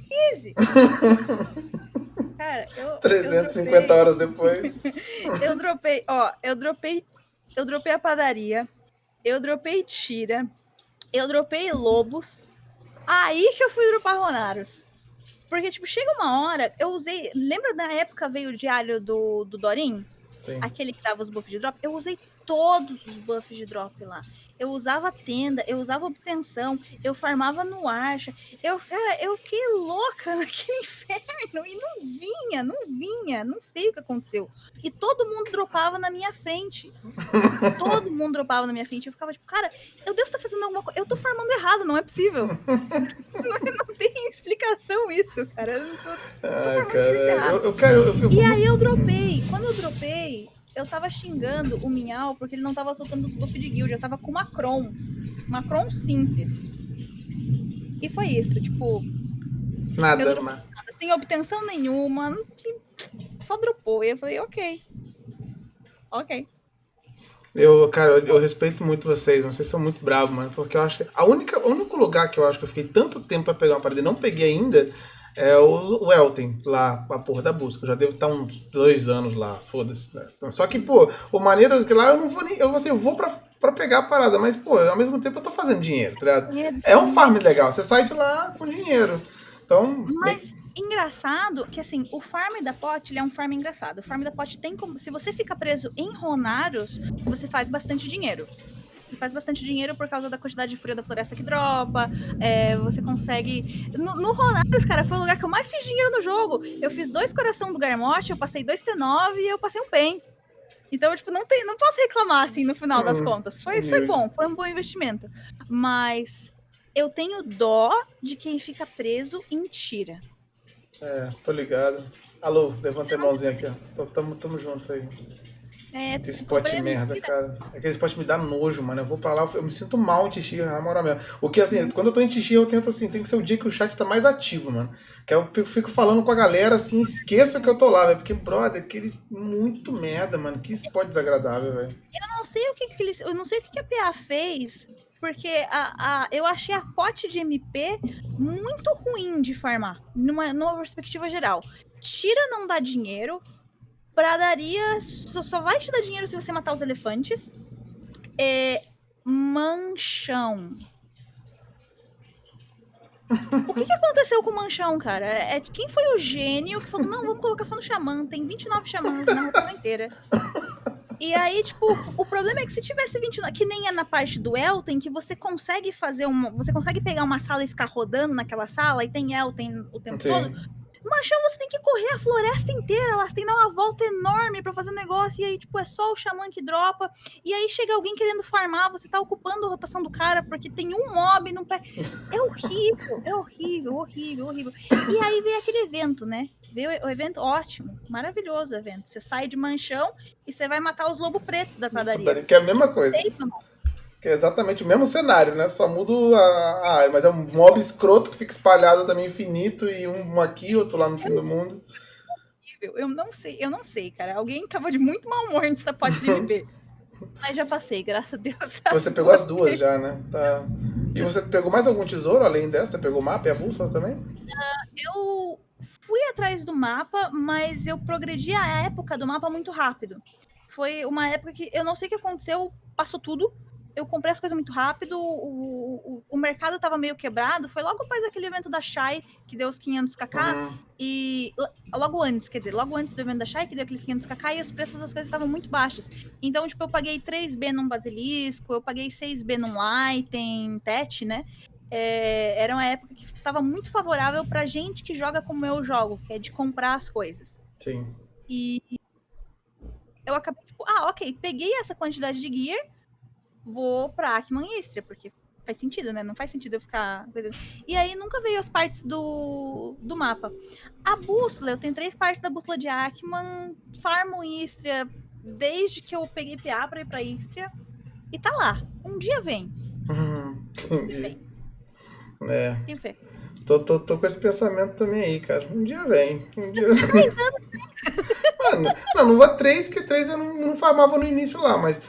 Easy. Cara, eu. eu 350 dropei- horas depois. Eu dropei, ó, eu dropei, eu dropei a padaria, eu dropei tira, eu dropei lobos. Aí que eu fui dropar Ronaros. Porque, tipo, chega uma hora, eu usei. Lembra da época veio o diário do, do Dorim? Sim. Aquele que dava os buffs de drop? Eu usei todos os buffs de drop lá. Eu usava tenda, eu usava obtenção, eu farmava no archa. Eu, cara, eu fiquei louca naquele inferno e não vinha, não vinha, não sei o que aconteceu. E todo mundo dropava na minha frente. todo mundo dropava na minha frente. Eu ficava tipo, cara, eu devo estar fazendo alguma coisa. Eu tô farmando errado, não é possível. não, não tem explicação isso, cara. Eu não tô- Ai, cara. Eu, eu, cara, eu e aí eu dropei. Quando eu dropei, eu tava xingando o Minhal porque ele não tava soltando os buffs de guild. Eu tava com uma Cron. Uma Cron simples. E foi isso, tipo, Nada, eu- mas. sem obtenção nenhuma. Só dropou. E eu falei, ok. Ok. Eu, cara, eu, eu respeito muito vocês, mas vocês são muito bravos, mano. Porque eu acho que. A única, o único lugar que eu acho que eu fiquei tanto tempo pra pegar uma parada e não peguei ainda é o, o Elten, lá, a porra da busca. Eu já devo estar uns dois anos lá, foda-se. né? Então, Só que, pô, o maneiro é que lá eu não vou nem. Eu, assim, eu vou pra, pra pegar a parada, mas, pô, ao mesmo tempo eu tô fazendo dinheiro, tá ligado? É um farm legal, você sai de lá com dinheiro. Então. Mas engraçado que assim, o farm da pot ele é um farm engraçado. O farm da pot tem como. Se você fica preso em Ronaros, você faz bastante dinheiro. Você faz bastante dinheiro por causa da quantidade de fúria da floresta que dropa. é, você consegue. No, no cara, foi o lugar que eu mais fiz dinheiro no jogo. Eu fiz dois coração do Garmote, eu passei dois T9 e eu passei um PEN. Então, tipo, não, tem, não posso reclamar, assim, no final das Hum, contas. Foi, foi bom, foi um bom investimento. Mas eu tenho dó de quem fica preso em tira. É, tô ligado. Alô, levantei a mãozinha aqui, ó. Tamo, tamo junto aí. É, Que spot merda, cara. Aquele spot me dá nojo, mano. Eu vou pra lá, eu me sinto mal em Tixi, na moral mesmo. O que, assim, quando eu tô em Tixi, eu tento, assim, tem que ser o dia que o chat tá mais ativo, mano. Que eu fico falando com a galera, assim, esqueço que eu tô lá, velho. Porque, brother, aquele muito merda, mano. Que spot desagradável, velho. Eu não sei o que, que eles. Eu não sei o que, que a PA fez, porque a, a, eu achei a pote de MP muito ruim de farmar, numa, numa perspectiva geral. Tira não dá dinheiro, Pradaria só, só vai te dar dinheiro se você matar os elefantes. É, manchão. O que, que aconteceu com o manchão, cara? É, quem foi o gênio que falou: não, vamos colocar só no xamã, tem 29 xamãs na rotação inteira. E aí, tipo, o problema é que se tivesse 29, que nem é na parte do Elten, que você consegue fazer uma. Você consegue pegar uma sala e ficar rodando naquela sala, e tem Elten o tempo Sim. todo. Machão, você tem que correr a floresta inteira, elas têm que dar uma volta enorme para fazer um negócio, e aí, tipo, é só o xamã que dropa, e aí chega alguém querendo farmar, você tá ocupando a rotação do cara porque tem um mob no pé. É horrível, é horrível, horrível, horrível. E aí vem aquele evento, né? Veio o evento ótimo, maravilhoso o evento. Você sai de manchão e você vai matar os lobo preto da padaria. Que é a mesma coisa. Que é exatamente o mesmo cenário, né? Só muda a, a mas é um mob escroto que fica espalhado também infinito e um aqui, outro lá no fim do mundo. Eu não sei, eu não sei, cara. Alguém tava de muito mau humor nessa parte de MP. mas já passei, graças a Deus. Você pegou as duas já, né? Tá. E você pegou mais algum tesouro além dessa? Você pegou o mapa e a bússola também? Uh, eu fui atrás do mapa, mas eu progredi a época do mapa muito rápido. Foi uma época que eu não sei o que aconteceu, passou tudo eu comprei as coisas muito rápido, o, o, o mercado estava meio quebrado, foi logo após aquele evento da Shai, que deu os 500kk, uhum. e logo antes, quer dizer, logo antes do evento da Shai, que deu aqueles 500kk, e os preços das coisas estavam muito baixos. Então, tipo, eu paguei 3B num basilisco, eu paguei 6B num Lighten, Tet, né? É, era uma época que estava muito favorável para gente que joga como eu jogo, que é de comprar as coisas. Sim. E eu acabei, tipo, ah, ok, peguei essa quantidade de gear, vou pra Ackman e Istria, porque faz sentido, né? Não faz sentido eu ficar. E aí nunca veio as partes do, do mapa. A bússola, eu tenho três partes da bússola de Ackman, farmo Istria desde que eu peguei PA pra ir pra Istria. E tá lá. Um dia vem. Hum, entendi. Vem. É. Tem fé. Tô, tô, tô com esse pensamento também aí, cara. Um dia vem. Um dia. Mano, não, não vou três, que três eu não, não farmava no início lá, mas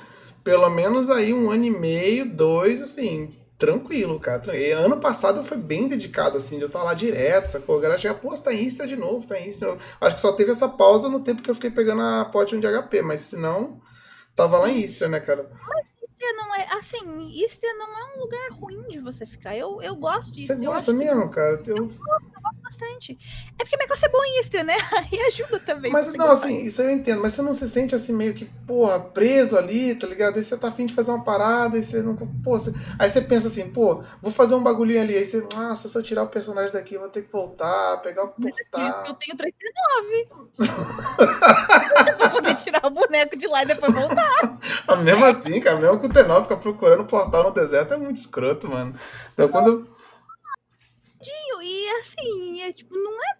pelo menos aí um ano e meio, dois, assim, tranquilo, cara. E ano passado eu fui bem dedicado, assim, de eu estar lá direto, sacou? A galera chega, pô, você tá em Insta de novo, tá em Insta de novo. Acho que só teve essa pausa no tempo que eu fiquei pegando a pote de HP, mas se não, tava lá em Istra, né, cara? Istria não é. Assim, Istria não é um lugar ruim de você ficar. Eu, eu gosto disso. Você gosta mesmo, que... cara? Eu... eu... gosto, eu gosto bastante. É porque minha classe é boa em Istria, né? Aí ajuda também. Mas não, gostar. assim, isso eu entendo. Mas você não se sente assim, meio que, porra, preso ali, tá ligado? Aí você tá afim de fazer uma parada, e você não. Pô, você... Aí você pensa assim, pô, vou fazer um bagulhinho ali. Aí você, nossa, se eu tirar o personagem daqui, eu vou ter que voltar, pegar o portal. Eu tenho 339. vou poder tirar o boneco de lá e depois voltar. mesmo assim, cara, mesmo com o T9 ficar procurando portal no deserto é muito escroto, mano. Então quando. Assim, é tipo, não é.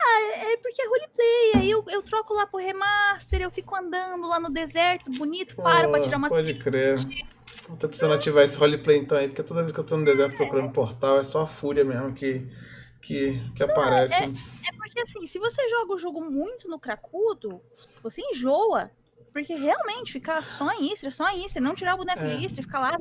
Ah, é porque é roleplay. Aí eu, eu troco lá pro remaster, eu fico andando lá no deserto, bonito, paro pra tirar uma. Pode crer. Eu tô precisando ativar esse roleplay então aí, porque toda vez que eu tô no deserto procurando portal, é só a fúria mesmo que, que, que aparece. É, é, porque assim, se você joga o jogo muito no cracudo, você enjoa. Porque realmente ficar só em Istra, só em Istra, não tirar o boneco é. de Istra, ficar lá.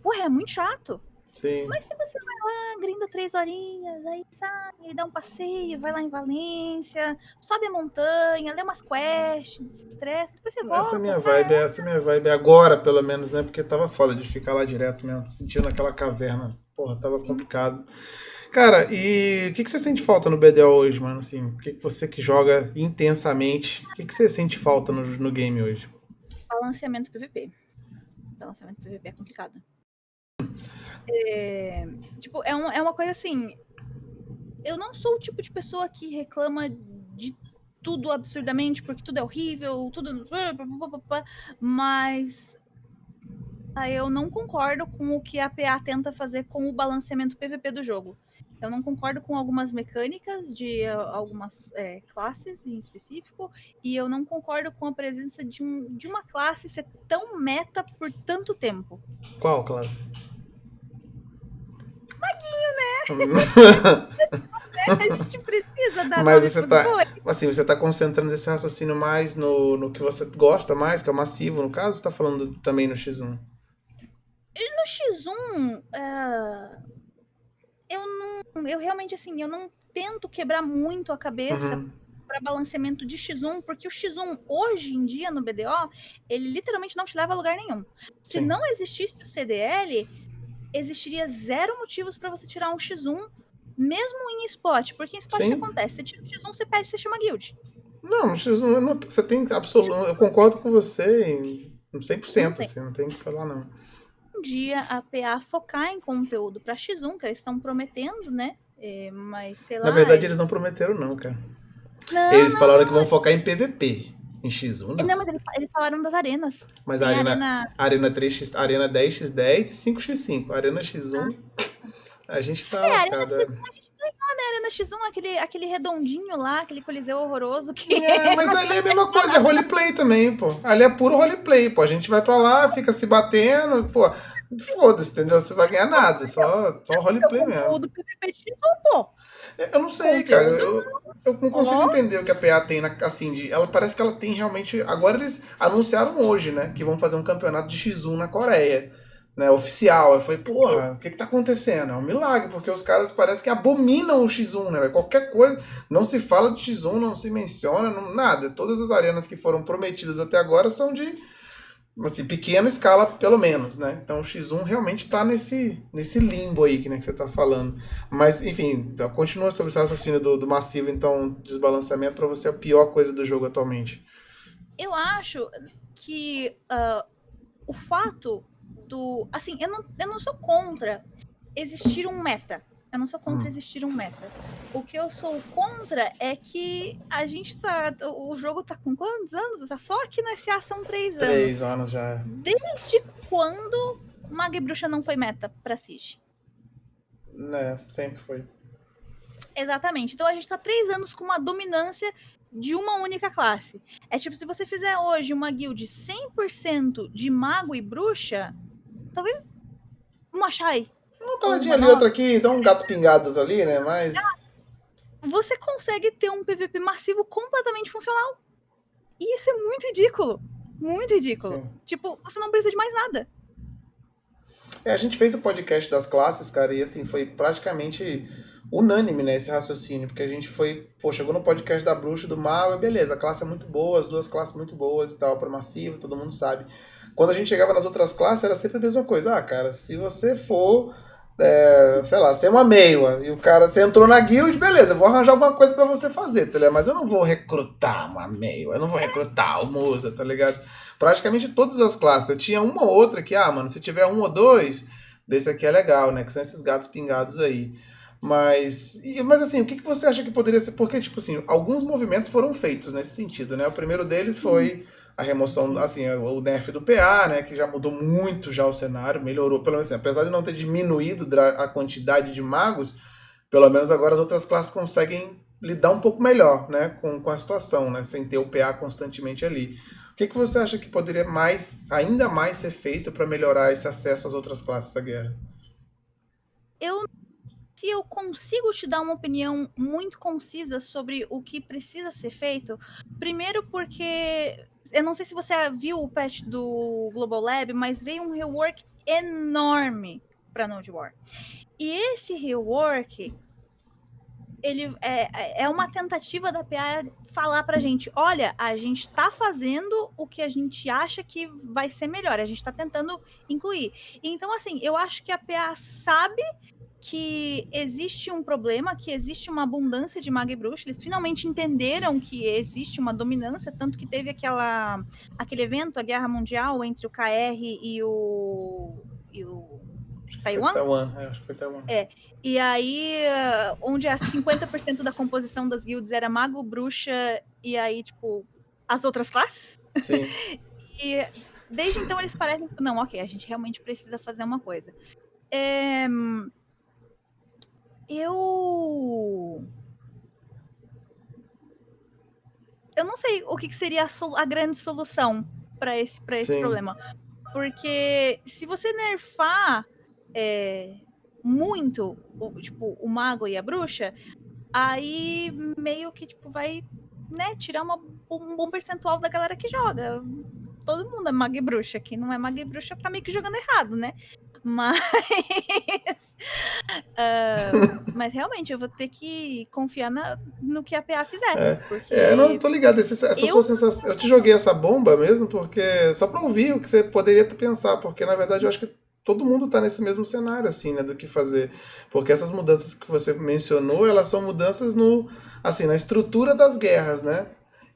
Porra, é muito chato. Sim. Mas se você vai lá, grinda três horinhas, aí sai, dá um passeio, vai lá em Valência, sobe a montanha, lê umas quests, estressa, depois você volta. Essa é minha vibe, é, essa é minha vibe agora, pelo menos, né? Porque tava foda de ficar lá direto mesmo, sentindo aquela caverna. Porra, tava complicado. Cara, e o que, que você sente falta no BDO hoje, mano? Assim, o que, que você que joga intensamente, o que, que você sente falta no, no game hoje? Balanceamento PVP. Balanceamento PVP é complicado. É, tipo, é, um, é uma coisa assim. Eu não sou o tipo de pessoa que reclama de tudo absurdamente, porque tudo é horrível, tudo. Mas eu não concordo com o que a PA tenta fazer com o balanceamento PVP do jogo. Eu não concordo com algumas mecânicas de uh, algumas é, classes em específico, e eu não concordo com a presença de, um, de uma classe ser tão meta por tanto tempo. Qual classe? A gente precisa dar Mas você tá, assim, você tá concentrando esse raciocínio mais no, no que você gosta mais, que é o massivo, no caso, você tá falando também no X1? E no X1, uh, eu não. Eu realmente, assim, eu não tento quebrar muito a cabeça uhum. para balanceamento de X1, porque o X1, hoje em dia, no BDO, ele literalmente não te leva a lugar nenhum. Se Sim. não existisse o CDL, existiria zero motivos para você tirar um X1, mesmo em spot. Porque em spot o que acontece? Você tira um X1, você perde, você chama guild. Não, X1, não, você tem absoluto. Eu concordo com você em 100%, assim, não tem o que falar, não um dia a PA focar em conteúdo para X1, que eles estão prometendo, né? É, mas sei lá. Na verdade, eles não prometeram, não, cara. Não, eles não, falaram não. que vão focar em PVP. Em X1, não. Não, mas eles, eles falaram das arenas. Mas a arena, arena... arena 3x, Arena 10x10 e 5x5. Arena X1, ah. a gente tá é, lascado. Arena X1, a gente ganhou, né? Arena X1, aquele, aquele redondinho lá, aquele coliseu horroroso que. É, mas ali é a mesma coisa, é roleplay também, pô. Ali é puro roleplay, pô. A gente vai pra lá, fica se batendo, pô. Foda-se, entendeu? Você vai ganhar nada, só, só roleplay mesmo. do PVP pô. Eu não sei, cara. Eu, eu não consigo entender o que a PA tem, na, assim, de. Ela parece que ela tem realmente. Agora eles anunciaram hoje, né? Que vão fazer um campeonato de X1 na Coreia. Né, oficial. Eu falei, porra, o que que tá acontecendo? É um milagre, porque os caras parecem que abominam o X1, né? Qualquer coisa, não se fala de X1, não se menciona, não, nada. Todas as arenas que foram prometidas até agora são de assim, pequena escala, pelo menos, né? Então o X1 realmente está nesse, nesse limbo aí que, né, que você está falando. Mas, enfim, então, continua sobre esse raciocínio do, do massivo, então, desbalanceamento, para você é a pior coisa do jogo atualmente. Eu acho que uh, o fato do. Assim, eu não, eu não sou contra existir um meta. Eu não sou contra hum. existir um meta. O que eu sou contra é que a gente tá. O jogo tá com quantos anos? Tá só aqui no SA são três anos. Três anos já. Desde quando Maga e Bruxa não foi meta pra Siege? É, sempre foi. Exatamente. Então a gente tá três anos com uma dominância de uma única classe. É tipo, se você fizer hoje uma guild 100% de mago e bruxa, talvez uma Shai uma paladinha ali, outra aqui, dá um gato pingado ali, né? Mas. Você consegue ter um PVP massivo completamente funcional. E isso é muito ridículo. Muito ridículo. Sim. Tipo, você não precisa de mais nada. É, a gente fez o podcast das classes, cara, e assim, foi praticamente unânime, né, esse raciocínio, porque a gente foi, pô, chegou no podcast da bruxa do mal, e beleza, a classe é muito boa, as duas classes muito boas e tal, para massivo, todo mundo sabe. Quando a gente chegava nas outras classes, era sempre a mesma coisa. Ah, cara, se você for é, sei lá, ser uma meiwa e o cara, você entrou na guild, beleza, vou arranjar alguma coisa para você fazer, tá ligado? Mas eu não vou recrutar uma meiwa, eu não vou recrutar o musa, tá ligado? Praticamente todas as classes, eu tinha uma ou outra que, ah, mano, se tiver um ou dois, desse aqui é legal, né? Que são esses gatos pingados aí. Mas, mas assim, o que, que você acha que poderia ser? Porque, tipo assim, alguns movimentos foram feitos nesse sentido, né? O primeiro deles foi a remoção, assim, o nerf do PA, né, que já mudou muito já o cenário, melhorou, pelo menos assim, apesar de não ter diminuído a quantidade de magos, pelo menos agora as outras classes conseguem lidar um pouco melhor, né, com, com a situação, né, sem ter o PA constantemente ali. O que, que você acha que poderia mais, ainda mais ser feito para melhorar esse acesso às outras classes da guerra? Eu se eu consigo te dar uma opinião muito concisa sobre o que precisa ser feito, primeiro porque eu não sei se você viu o patch do Global Lab, mas veio um rework enorme para Node War. E esse rework ele é, é uma tentativa da PA falar para a gente, olha, a gente está fazendo o que a gente acha que vai ser melhor, a gente está tentando incluir. Então, assim, eu acho que a PA sabe que existe um problema, que existe uma abundância de maga e bruxa. Eles finalmente entenderam que existe uma dominância, tanto que teve aquela, aquele evento, a Guerra Mundial, entre o KR e o, e o Taiwan? Taiwan, é, acho que foi Taiwan. É. E aí, onde 50% da composição das guilds era mago, bruxa, e aí, tipo, as outras classes. Sim. e desde então eles parecem, não, ok, a gente realmente precisa fazer uma coisa. É, Eu. Eu não sei o que seria a, a grande solução para esse, pra esse problema. Porque se você nerfar é, muito o, tipo, o mago e a bruxa, aí meio que tipo, vai né, tirar uma, um bom percentual da galera que joga. Todo mundo é mago e bruxa. Quem não é mago e bruxa tá meio que jogando errado, né? Mas. uh, mas realmente eu vou ter que confiar na, no que a PA fizer. É, porque é eu não tô ligado. Essa, essa eu... sensação. Eu te joguei essa bomba mesmo, porque. Só pra ouvir o que você poderia pensar, porque na verdade eu acho que todo mundo está nesse mesmo cenário, assim, né, do que fazer. Porque essas mudanças que você mencionou, elas são mudanças no, assim, na estrutura das guerras, né?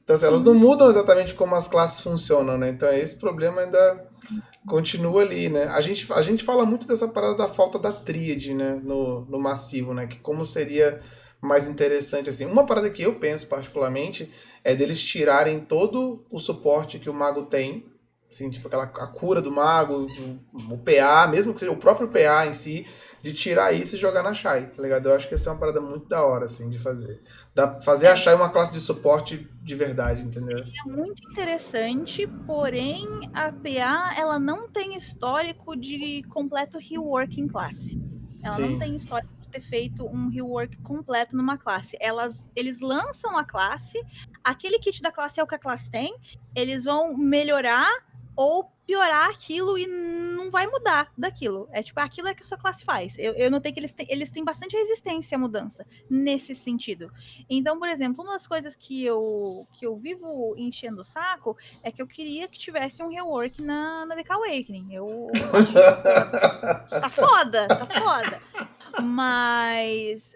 Então, assim, elas não mudam exatamente como as classes funcionam, né? Então, esse problema ainda continua ali, né? A gente, a gente fala muito dessa parada da falta da tríade, né, no, no massivo, né? Que como seria mais interessante, assim. Uma parada que eu penso particularmente é deles tirarem todo o suporte que o mago tem Assim, tipo aquela a cura do mago, o, o PA, mesmo que seja o próprio PA em si, de tirar isso e jogar na Shai, tá ligado? Eu acho que essa é uma parada muito da hora, assim, de fazer. Da, fazer a Shai uma classe de suporte de verdade, entendeu? É muito interessante, porém a PA, ela não tem histórico de completo rework em classe. Ela Sim. não tem histórico de ter feito um rework completo numa classe. Elas, eles lançam a classe, aquele kit da classe é o que a classe tem, eles vão melhorar ou piorar aquilo e não vai mudar daquilo. É tipo, aquilo é que a sua classe faz. Eu, eu notei que eles têm, eles têm bastante resistência à mudança nesse sentido. Então, por exemplo, uma das coisas que eu, que eu vivo enchendo o saco é que eu queria que tivesse um rework na, na DK Awakening. Eu acho que tá foda, tá foda. Mas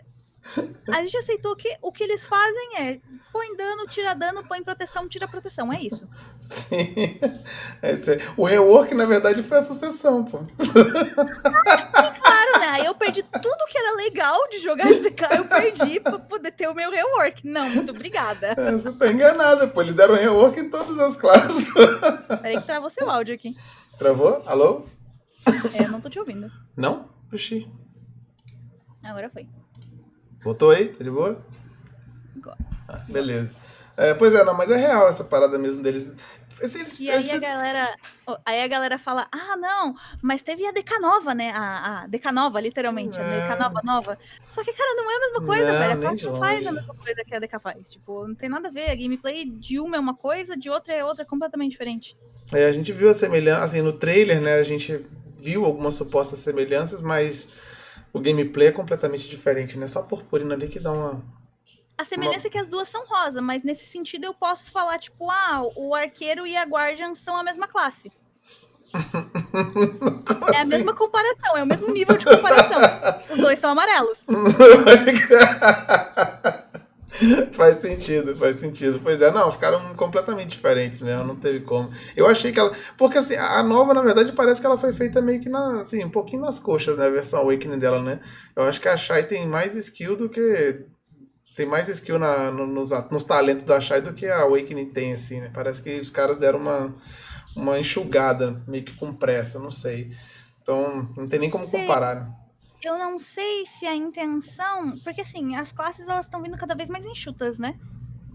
a gente aceitou que o que eles fazem é põe dano, tira dano, põe proteção, tira proteção. É isso. Sim. É, o rework, na verdade, foi a sucessão, pô. claro, né? Aí eu perdi tudo que era legal de jogar de DK, eu perdi pra poder ter o meu rework. Não, muito obrigada. É, você tá enganada, pô. Eles deram rework em todas as classes. Peraí que travou seu áudio aqui. Travou? Alô? É, eu não tô te ouvindo. Não? Puxi. Agora foi. Voltou aí? Tá de boa? Agora. Ah, beleza. É, pois é, não, mas é real essa parada mesmo deles. Eles, e aí a galera, aí a galera fala, ah, não, mas teve a DK nova, né? A, a DK nova, literalmente, é. a DK nova nova. Só que, cara, não é a mesma coisa, não, velho. A Capcom não faz a mesma coisa que a DK faz. Tipo, não tem nada a ver. A gameplay de uma é uma coisa, de outra é outra, completamente diferente. É, a gente viu a semelhança, assim, no trailer, né? A gente viu algumas supostas semelhanças, mas o gameplay é completamente diferente, né? Só a purpurina ali que dá uma. A semelhança uma... é que as duas são rosa, mas nesse sentido eu posso falar, tipo, ah, o arqueiro e a guardian são a mesma classe. é a assim? mesma comparação, é o mesmo nível de comparação. Os dois são amarelos. faz sentido, faz sentido. Pois é, não, ficaram completamente diferentes mesmo, não teve como. Eu achei que ela. Porque assim, a nova, na verdade, parece que ela foi feita meio que na, assim, um pouquinho nas coxas, né? A versão Awakening dela, né? Eu acho que a Shai tem mais skill do que. Tem mais skill na, nos, nos talentos da Shai do que a Awakening tem, assim, né? Parece que os caras deram uma, uma enxugada, meio que com pressa, não sei. Então, não tem nem como comparar, né? Eu não sei se a intenção. Porque assim, as classes elas estão vindo cada vez mais enxutas, né?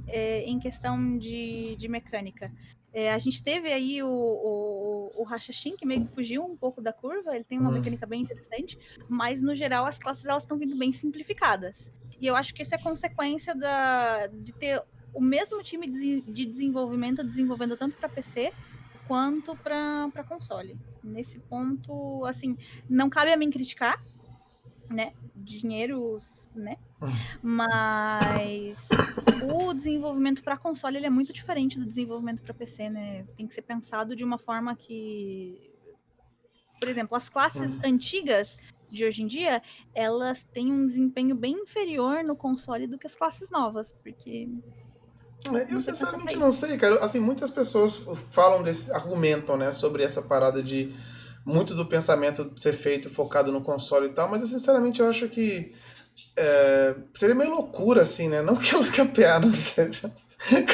É, em questão de, de mecânica. É, a gente teve aí o, o, o Hashashin, que meio que fugiu um pouco da curva, ele tem uma hum. mecânica bem interessante, mas no geral as classes elas estão vindo bem simplificadas. E eu acho que isso é consequência da, de ter o mesmo time de desenvolvimento desenvolvendo tanto para PC quanto para console. Nesse ponto, assim, não cabe a mim criticar, né? Dinheiros, né? Mas o desenvolvimento para console ele é muito diferente do desenvolvimento para PC, né? Tem que ser pensado de uma forma que, por exemplo, as classes hum. antigas de hoje em dia, elas têm um desempenho bem inferior no console do que as classes novas, porque é, eu sinceramente não sei, cara. Assim, muitas pessoas falam desse, argumentam, né, sobre essa parada de muito do pensamento ser feito focado no console e tal, mas eu sinceramente eu acho que é, seria meio loucura, assim, né? Não que o KPA não seja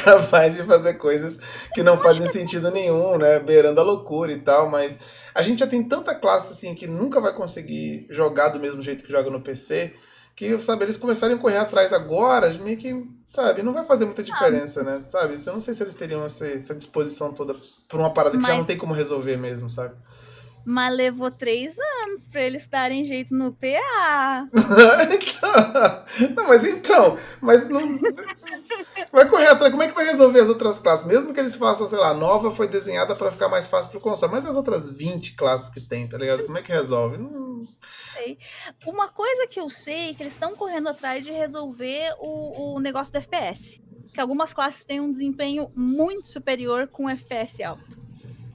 capaz de fazer coisas que não fazem sentido nenhum, né? Beirando a loucura e tal, mas a gente já tem tanta classe assim que nunca vai conseguir jogar do mesmo jeito que joga no PC que, sabe, eles começarem a correr atrás agora, meio que, sabe, não vai fazer muita diferença, né? Sabe? Eu não sei se eles teriam essa, essa disposição toda por uma parada que Mas- já não tem como resolver mesmo, sabe? Mas levou três anos pra eles darem jeito no PA. Não, mas então, mas não. Vai correr atrás. Como é que vai resolver as outras classes? Mesmo que eles façam, sei lá, nova foi desenhada pra ficar mais fácil pro console, mas as outras 20 classes que tem, tá ligado? Como é que resolve? Não- Uma coisa que eu sei é que eles estão correndo atrás de resolver o, o negócio do FPS. Que algumas classes têm um desempenho muito superior com FPS alto.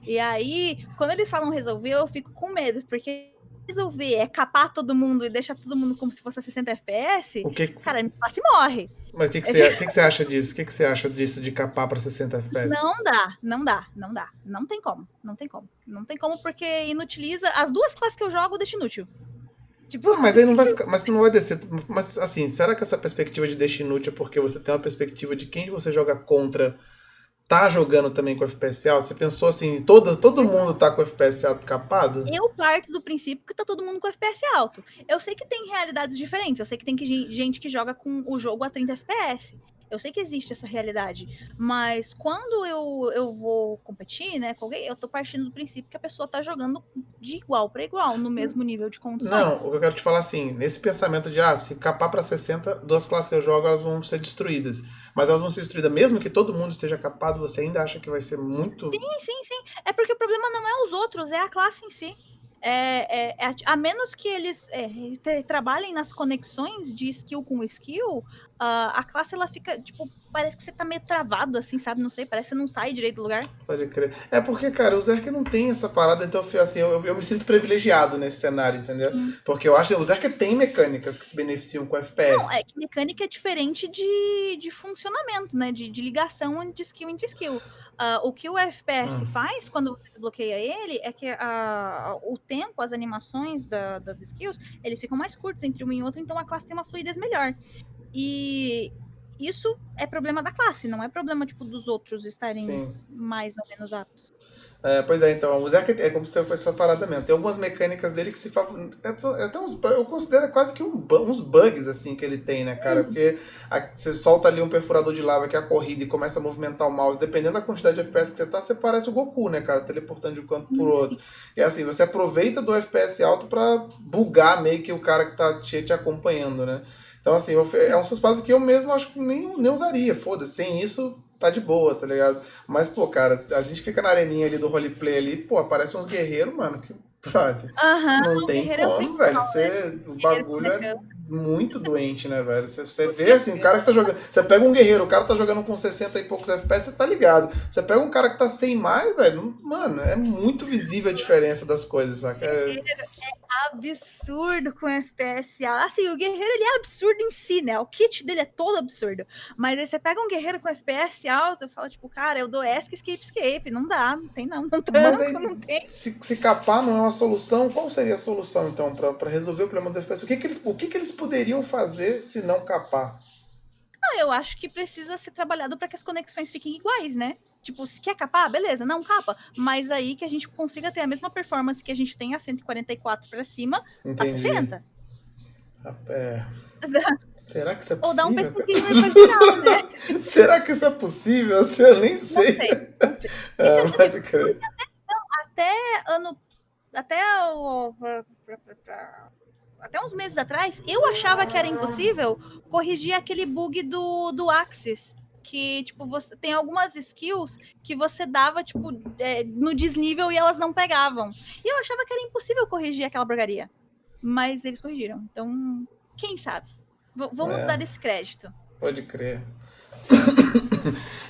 E aí, quando eles falam resolver, eu fico com medo, porque resolver é capar todo mundo e deixar todo mundo como se fosse a 60 FPS, O que, cara, a minha classe morre. mas o que, que, você, que, que você acha disso? O que, que você acha disso de capar pra 60 FPS? Não dá, não dá, não dá. Não tem como, não tem como. Não tem como porque inutiliza. As duas classes que eu jogo deixa inútil. Tipo, Mas aí não vai ficar. Mas não vai descer. Mas assim, será que essa perspectiva de deixa inútil é porque você tem uma perspectiva de quem você joga contra tá jogando também com FPS alto? Você pensou assim, todo, todo mundo tá com FPS alto capado? eu parto do princípio que tá todo mundo com FPS alto. Eu sei que tem realidades diferentes. Eu sei que tem que gen- gente que joga com o jogo a 30 FPS. Eu sei que existe essa realidade. Mas quando eu, eu vou competir, né, com alguém, eu tô partindo do princípio que a pessoa tá jogando de igual para igual, no mesmo nível de condições. Não, o que eu quero te falar assim, nesse pensamento de, ah, se capar pra 60, duas classes que eu jogo, elas vão ser destruídas. Mas elas vão ser destruídas, mesmo que todo mundo esteja capado, você ainda acha que vai ser muito. Sim, sim, sim. É porque o problema não é os outros, é a classe em si. É, é- é a, menos que eles é, trabalhem nas conexões de skill com skill, ah, a classe ela fica, tipo, parece que você tá meio travado, assim, sabe? Não sei, parece que você não sai direito do lugar. Pode crer. É porque, cara, o Zerk não tem essa parada, então assim, eu, eu me sinto privilegiado nesse cenário, entendeu? Porque eu acho que o Zerk tem mecânicas que se beneficiam com FPS. Não, é que mecânica é diferente de, de funcionamento, né? De, de ligação de skill entre skill. Ah, o que o FPS Hum. faz quando você desbloqueia ele é que a- o tempo, as animações da- das skills, eles ficam mais curtos entre uma e outra, então a classe tem uma fluidez melhor. E isso é problema da classe, não é problema tipo dos outros estarem Sim. mais ou menos aptos. É, pois é, então, o Zerk é como se fosse sua parada mesmo. Tem algumas mecânicas dele que se favorecem. Até uns, bu- eu considero quase que um uns bugs, assim, que ele tem, né, cara? Porque a- você solta ali um perfurador de lava que é a corrida e começa a movimentar o mouse, dependendo da quantidade de FPS que você tá, você parece o Goku, né, cara? Teleportando de um canto pro outro. E assim, você aproveita do FPS alto pra bugar meio que o cara que tá te, te acompanhando, né? Então, assim, eu- é um suspadas que eu mesmo acho que nem, nem usaria. Foda-se, sem isso tá de boa, tá ligado? Mas, pô, cara, a gente fica na areninha ali do roleplay ali, pô, aparece uns guerreiros, mano, que. Brother, Aham, não tem é como, velho. principal, Você, o bagulho é muito doente, né, velho? Você, você vê assim, o cara que tá jogando. Você pega um guerreiro, o cara tá jogando com 60 e poucos FPS, você tá ligado. Você pega um cara que tá sem mais, velho, mano, é muito visível a diferença das coisas, saca? É, absurdo com FPS alto. Assim, o guerreiro ele é absurdo em si, né? O kit dele é todo absurdo. Mas aí você pega um guerreiro com FPS alto, eu falo, tipo, cara, eu dou ESC, escape, escape. Não dá, não tem não. Não Mas tranco, aí- não tem. se, se capar não é uma solução, qual seria a solução, então, pra pra resolver o problema do FPS? O que, que, eles, o que, que eles poderiam fazer se não capar? Não, eu acho que precisa ser trabalhado para que as conexões fiquem iguais, né? Tipo, se quer capar, beleza, não capa. Mas aí que a gente consiga ter a mesma performance que a gente tem a 144 para cima, a Entendi. 60. É. Será que isso é Ou dar um possível? percentual imparcial, né? Será que isso é possível? Eu nem Não sei. sei, não sei. Ah, pode crer. até ano. Até o. Até uns meses atrás, eu achava que era impossível corrigir aquele bug do, do Axis. Que, tipo, você tem algumas skills que você dava, tipo, é, no desnível e elas não pegavam. E eu achava que era impossível corrigir aquela porcaria. Mas eles corrigiram. Então, quem sabe? V- vamos É. dar esse crédito. Pode crer.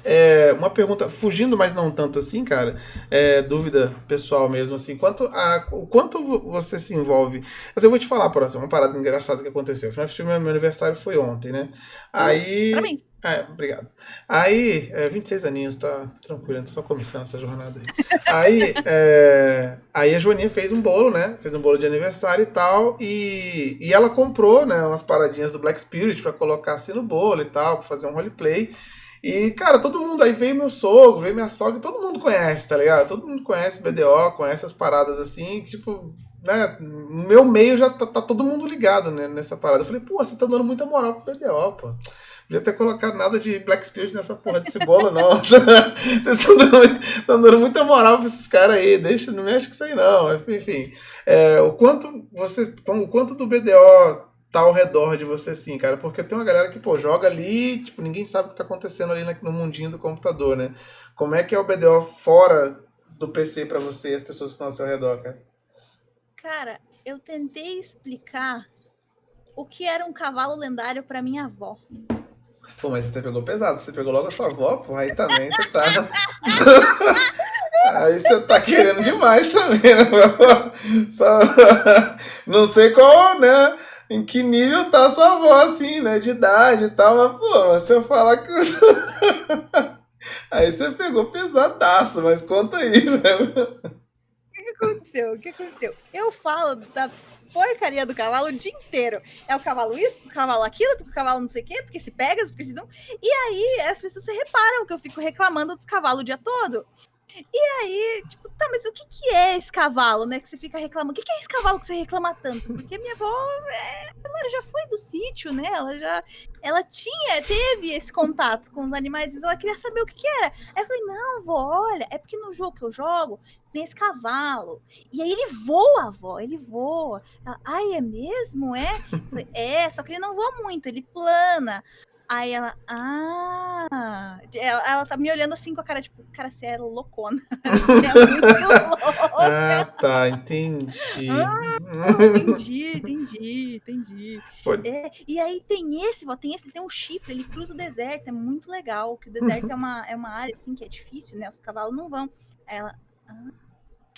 É, uma pergunta, fugindo, mas não tanto assim, cara. É, dúvida pessoal mesmo, assim. Quanto a, o quanto vo- você se envolve. Mas eu vou te falar, por exemplo, uma parada engraçada que aconteceu. Meu, meu aniversário foi ontem, né? Aí. Parabéns. É, obrigado. Aí, é, 26 aninhos, tá tranquilo, só começando essa jornada aí. Aí, é, aí a Joaninha fez um bolo, né? Fez um bolo de aniversário e tal. E, e ela comprou, né, umas paradinhas do Black Spirit pra colocar assim no bolo e tal, pra fazer um roleplay. E, cara, todo mundo aí veio meu sogro, veio minha sogra, todo mundo conhece, tá ligado? Todo mundo conhece BDO, conhece as paradas assim, que, tipo, né, no meu meio já tá, tá, todo mundo ligado né, nessa parada. Eu falei, pô, você tá dando muita moral pro BDO, pô. Podia ter colocado nada de Black Spirit nessa porra desse bolo, não. Vocês estão dando, dando, muita moral pra esses caras aí. Deixa, não mexe com isso aí, não. Enfim, é, o, quanto vocês, o quanto do BDO tá ao redor de você, assim, cara? Porque tem uma galera que, pô, joga ali, tipo, ninguém sabe o que tá acontecendo ali no mundinho do computador, né? Como é que é o BDO fora do PC para você e as pessoas que estão ao seu redor, cara? Cara, eu tentei explicar o que era um cavalo lendário para minha avó. Pô, mas você pegou pesado, você pegou logo a sua avó, pô, aí também você tá. aí você tá querendo demais também, né? Só... Não sei qual, né? Em que nível tá a sua avó, assim, né? De idade e tal, mas, pô, mas se eu falar que. aí você pegou pesadaço, mas conta aí, velho. O que aconteceu? O que aconteceu? Eu falo da porcaria do cavalo o dia inteiro. É o cavalo isso, o cavalo aquilo, porque o cavalo não sei o quê, porque se pega, porque se não. E aí as pessoas se reparam que eu fico reclamando dos cavalos o dia todo. E aí, tipo, tá, mas o que que é esse cavalo, né? Que você fica reclamando. O que que é esse cavalo que você reclama tanto? Porque minha avó, é, ela já foi do sítio, né? Ela já, ela tinha, teve esse contato com os animais, então ela queria saber o que que era. Aí eu falei, não, vó, olha, é porque no jogo que eu jogo, tem esse cavalo. E aí ele voa, avó, ele voa. Ela, Ai, é mesmo? É? Falei, é, só que ele não voa muito, ele plana. Aí ela, ah, ela, ela tá me olhando assim com a cara, tipo, cara, você é loucona. Você é muito louca. Ah, tá, entendi. Ah, entendi, entendi, entendi. É, e aí tem esse, tem esse, tem um chifre, ele cruza o deserto, é muito legal, que o deserto é, uma, é uma área, assim, que é difícil, né, os cavalos não vão. Aí ela, ah.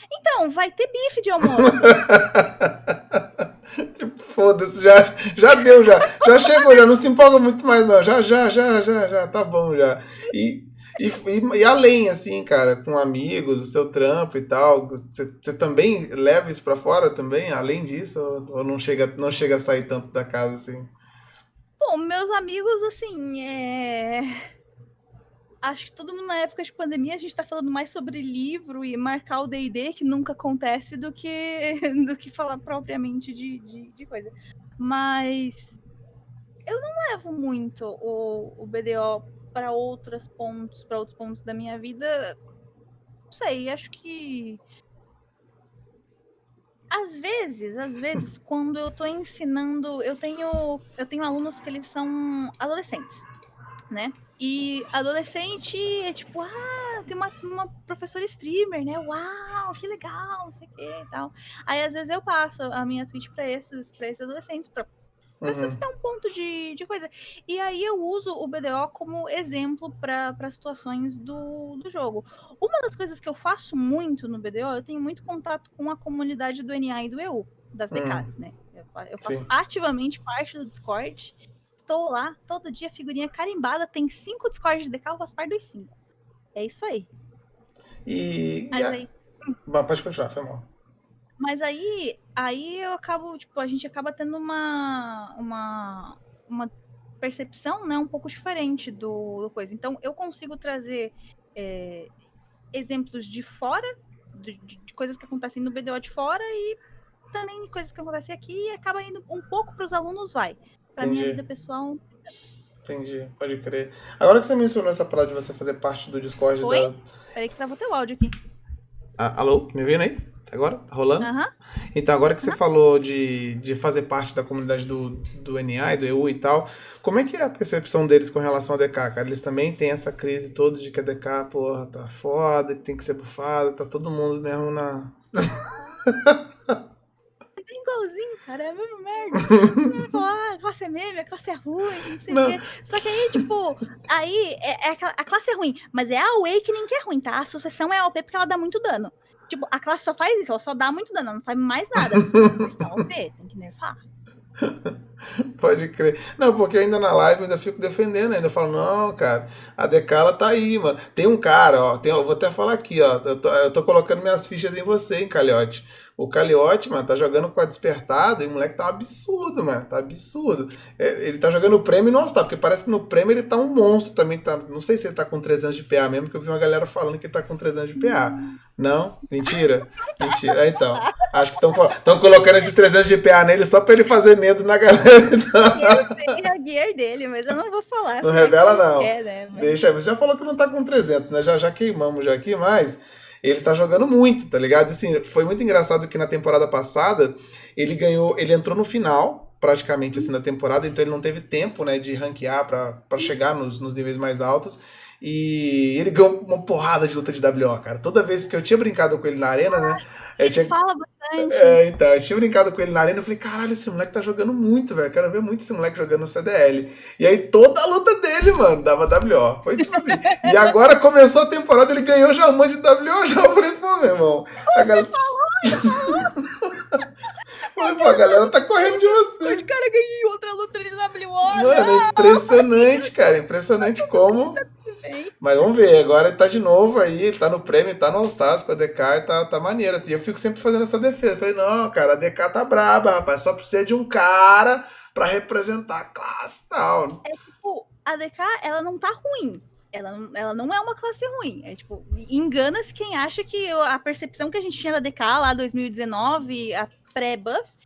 Então, vai ter bife de almoço. tipo, foda-se, já, já deu, já. Já chegou, já não se empolga muito mais, não. Já, já, já, já, já, tá bom já. E, e, e, e além, assim, cara, com amigos, o seu trampo e tal, você também leva isso pra fora também, além disso? Ou, ou, não, chega, não chega a sair tanto da casa, assim? Bom, meus amigos, assim, é acho que todo mundo na época de pandemia a gente está falando mais sobre livro e marcar o D&D, que nunca acontece, do que, do que falar propriamente de, de, de coisa. Mas eu não levo muito o, o BDO para outros pontos, para outros pontos da minha vida. Não sei, acho que às vezes, às vezes, quando eu estou ensinando, eu tenho, eu tenho alunos que eles são adolescentes, né? E adolescente é tipo, ah, tem uma, uma professora streamer, né? Uau, que legal, não sei o que e tal. Aí às vezes eu passo a minha Twitch pra esses, pra esses adolescentes, pra uhum. ver se tem um ponto de, de coisa. E aí eu uso o BDO como exemplo para situações do, do jogo. Uma das coisas que eu faço muito no BDO, eu tenho muito contato com a comunidade do NA e do EU, das DKs, uhum. né? Eu, eu faço Sim. ativamente parte do Discord estou lá, todo dia, figurinha carimbada, tem cinco Discord de eu faço parte dos cinco. É isso aí. E. Mas e a... aí. Hum. Pode continuar, foi mal. Mas aí, aí eu acabo, tipo, a gente acaba tendo uma, uma, uma percepção, né, um pouco diferente do, do coisa. Então, eu consigo trazer é, exemplos de fora, de, de, coisas que acontecem no BDO de fora e também coisas que acontecem aqui e acaba indo um pouco para os alunos, vai. Pra Entendi. minha vida pessoal. Entendi, pode crer. Agora que você mencionou essa parada de você fazer parte do Discord Oi? da. Peraí que travou teu áudio aqui. Ah, alô, me ouvindo aí? Agora? Tá rolando? Uhum. Então, agora que você falou de, de fazer parte da comunidade do, do NA e do EU e tal, como é que é a percepção deles com relação a DK, cara? Eles também têm essa crise toda de que a DK, porra, tá foda, tem que ser bufada, tá todo mundo mesmo na. igualzinho, cara. É a mesma merda. classe é meme, a classe é ruim, não sei o quê. Só que aí, tipo, aí é, é a, a, classe é ruim, mas é a Awakening que é ruim, tá? A sucessão é a OP porque ela dá muito dano. Tipo, a classe só faz isso, ela só dá muito dano, ela não faz mais nada. Mas tá OP, tem que nerfar. Pode crer. Não, porque ainda na live eu ainda fico defendendo, ainda falo, não, cara, a Decala tá aí, mano. Tem um cara, ó, tem, eu vou até falar aqui, ó. Eu tô, eu tô colocando minhas fichas em você, hein, Calhote. O Caliote, mano, tá jogando com a despertado e o moleque tá um absurdo, mano. Tá absurdo. É, ele tá jogando o prêmio e não está, porque parece que no prêmio ele tá um monstro também. Tá, não sei se ele tá com 300 de PA mesmo, que eu vi uma galera falando que ele tá com 300 de PA. Não? Mentira? Mentira. Então, acho que estão colocando esses 300 de PA nele só pra ele fazer medo na galera. Eu sei a gear dele, mas eu não vou falar. Não revela, não. É, né? Mas- Deixa, você já falou que não tá com 300, né? Já, já queimamos já aqui, mas ele tá jogando muito, tá ligado? Assim, foi muito engraçado que na temporada passada ele ganhou, ele entrou no final, praticamente assim, na temporada, então ele não teve tempo, né, de ranquear pra chegar nos, nos níveis mais altos. E ele ganhou uma porrada de luta de WO, cara. Toda vez que eu tinha brincado com ele na arena, né? Eu Ele tinha, fala bastante. é, então, eu tinha brincado com ele na arena, eu falei, caralho, esse moleque tá jogando muito, velho. Quero ver muito esse moleque jogando no CDL. E aí toda a luta dele, mano, dava WO. Foi tipo assim. e agora começou a temporada, ele ganhou já um monte de WO, já. Eu falei, pô, meu irmão. A galera... falei, pô, a galera tá correndo de você. O cara ganhou outra luta de WO. Mano, impressionante, cara. Impressionante como. Mas vamos ver, agora ele tá de novo aí, tá no prêmio, tá no All-Stars com a DK e tá, tá maneiro. Assim, eu fico sempre fazendo essa defesa. Falei, não, cara, a DK tá braba, rapaz. Só precisa de um cara pra representar a classe e tal. tipo, a DK, ela não tá ruim. Ela, não- ela não é uma classe ruim. É tipo, engana-se quem acha que a percepção que a gente tinha da DK lá 2019, a pré-buffs,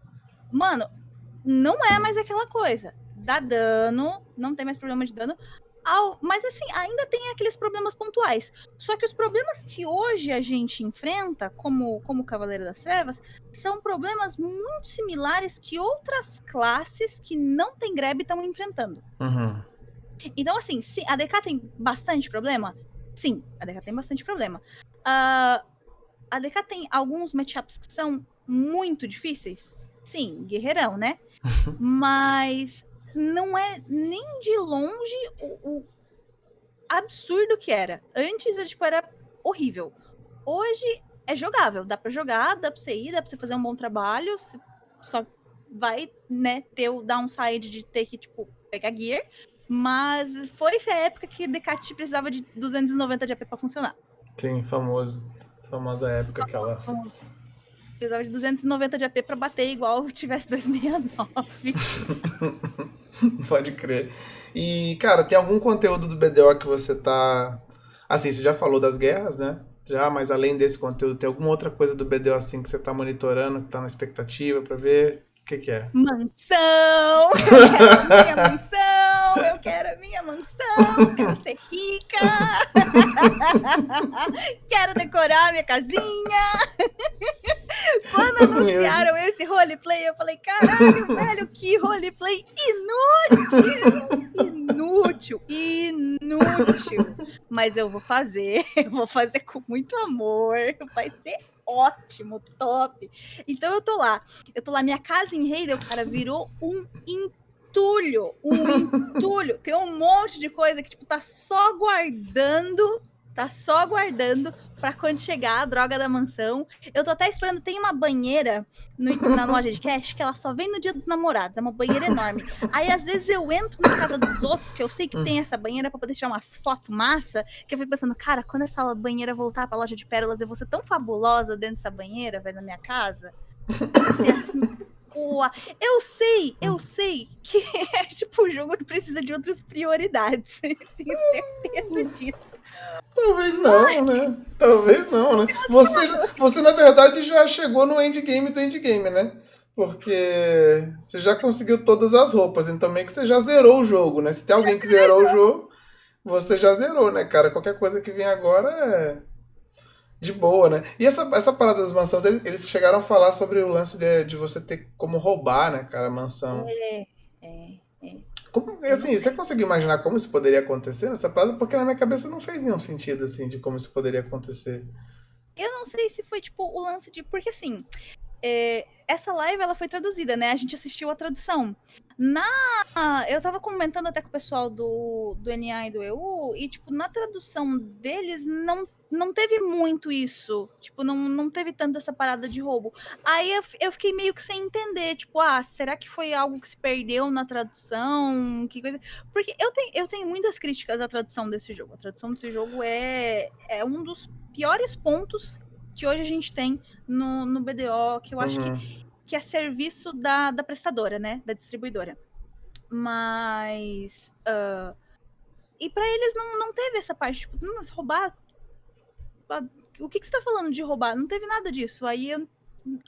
mano, não é mais aquela coisa. Dá dano, não tem mais problema de dano. Ao- mas assim, ainda tem aqueles problemas pontuais. Só que os problemas que hoje a gente enfrenta, como, como Cavaleiro das Trevas, são problemas muito similares que outras classes que não tem grab estão enfrentando. Uhum. Então, assim, se a DK tem bastante problema? Sim, a DK tem bastante problema. Ah, a DK tem alguns matchups que são muito difíceis? Sim, guerreirão, né? Mas não é nem de longe o, o absurdo que era. Antes, é, tipo, era horrível. Hoje é jogável, dá pra jogar, dá pra você ir, dá pra você fazer um bom trabalho, você só vai, né, ter o downside de ter que, tipo, pegar gear, mas foi essa época que Decati precisava de 290 de AP pra funcionar. Sim, famoso. Famosa época aquela. Então, precisava de 290 de AP pra bater igual tivesse 269. Pode crer. E, cara, tem algum conteúdo do BDO que você tá. Assim, você já falou das guerras, né? Já, mas além desse conteúdo, tem alguma outra coisa do BDO assim que você tá monitorando, que tá na expectativa pra ver? O que que é? Mansão! Minha mansão! Eu quero a minha mansão! Quero ser rica! quero decorar minha casinha! Quando anunciaram esse roleplay, eu falei, caralho, velho, que roleplay inútil! Inútil! Inútil! Mas eu vou fazer, eu vou fazer com muito amor, vai ser ótimo, top! Então eu tô lá, eu tô lá, minha casa em Heidel, cara, virou um entulho, um entulho. Tem um monte de coisa que, tipo, tá só guardando, tá só guardando pra quando chegar a droga da mansão. Eu tô até esperando, tem uma banheira no- na loja de cash que ela só vem no dia dos namorados, é uma banheira enorme. Aí, às vezes, eu entro na casa dos outros, que eu sei que tem essa banheira pra poder tirar umas fotos massa, que eu fico pensando, cara, quando essa banheira voltar pra loja de pérolas, eu vou ser tão fabulosa dentro dessa banheira, velho, na minha casa. Assim, Ua. Eu sei, eu sei que é, tipo, o jogo precisa de outras prioridades. Tenho certeza disso. Talvez não, né? Talvez não, né? Você, você, na verdade, já chegou no endgame do endgame, né? Porque você já conseguiu todas as roupas, então meio que você já zerou o jogo, né? Se tem alguém que zerou o jogo, você já zerou, né, cara? Qualquer coisa que vem agora é de boa, né? E essa, essa parada das mansões, eles, chegaram a falar sobre o lance de, de você ter como roubar, né, cara, a mansão. É, é. Como, assim, você consegue imaginar como isso poderia acontecer nessa parada? Porque na minha cabeça não fez nenhum sentido, assim, de como isso poderia acontecer. Eu não sei se foi, tipo, o lance de. Porque assim. É, essa live ela foi traduzida, né? A gente assistiu a tradução. Na. Eu tava comentando até com o pessoal do, do NA e do EU, e, tipo, na tradução deles não, não teve muito isso. Tipo, não, não teve tanto essa parada de roubo. Aí eu, eu fiquei meio que sem entender, tipo, ah, será que foi algo que se perdeu na tradução? Que coisa. Porque eu tenho, eu tenho muitas críticas à tradução desse jogo. A tradução desse jogo é, é um dos piores pontos que hoje a gente tem no, no BDO, que eu acho que Uhum. que é serviço da, da prestadora, né? Da distribuidora. Mas. ah, e pra eles não, não teve essa parte, tipo, "Hum, mas roubar. o que, que você tá falando de roubar? Não teve nada disso. Aí eu,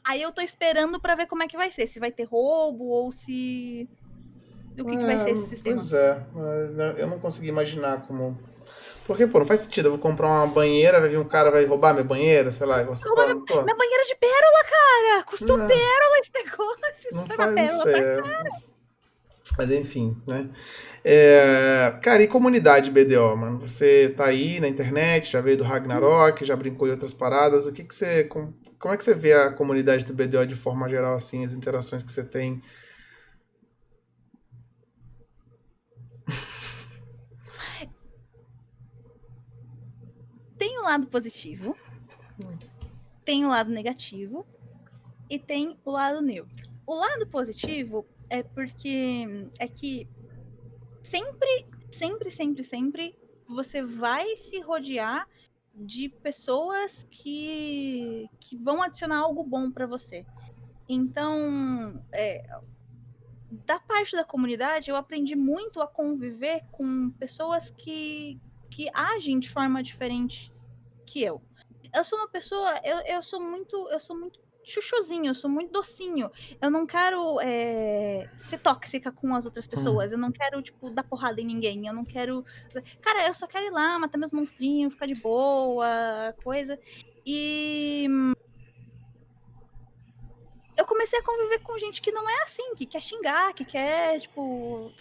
aí eu tô esperando para ver como é que vai ser. Se vai ter roubo ou se. O que, é, que vai ser esse sistema? Pois é, eu não consegui imaginar como porque, pô, não faz sentido. Eu vou comprar uma banheira, vai vir um cara, vai roubar minha banheira, sei lá. Você fala, minha, minha banheira de pérola, cara! Custou não. pérola esse negócio. Não faz pérola é... Mas enfim, né? É... Cara, e comunidade BDO, mano? Você tá aí na internet, já veio do Ragnarok, já brincou em outras paradas. O que que você... Como é que você vê a comunidade do BDO de forma geral, assim, as interações que você tem? O lado positivo, tem o lado negativo e tem o lado neutro. O lado positivo é porque é que sempre, sempre, sempre, sempre você vai se rodear de pessoas que, que vão adicionar algo bom para você. Então, é, da parte da comunidade, eu aprendi muito a conviver com pessoas que, que agem de forma diferente que eu. Eu sou uma pessoa, eu, eu sou muito, eu sou muito chuchuzinho, eu sou muito docinho. Eu não quero é, ser tóxica com as outras hum. pessoas. Eu não quero, tipo, dar porrada em ninguém. Eu não quero. Cara, eu só quero ir lá, matar meus monstrinhos, ficar de boa, coisa. E. Eu comecei a conviver com gente que não é assim, que quer xingar, que quer, tipo.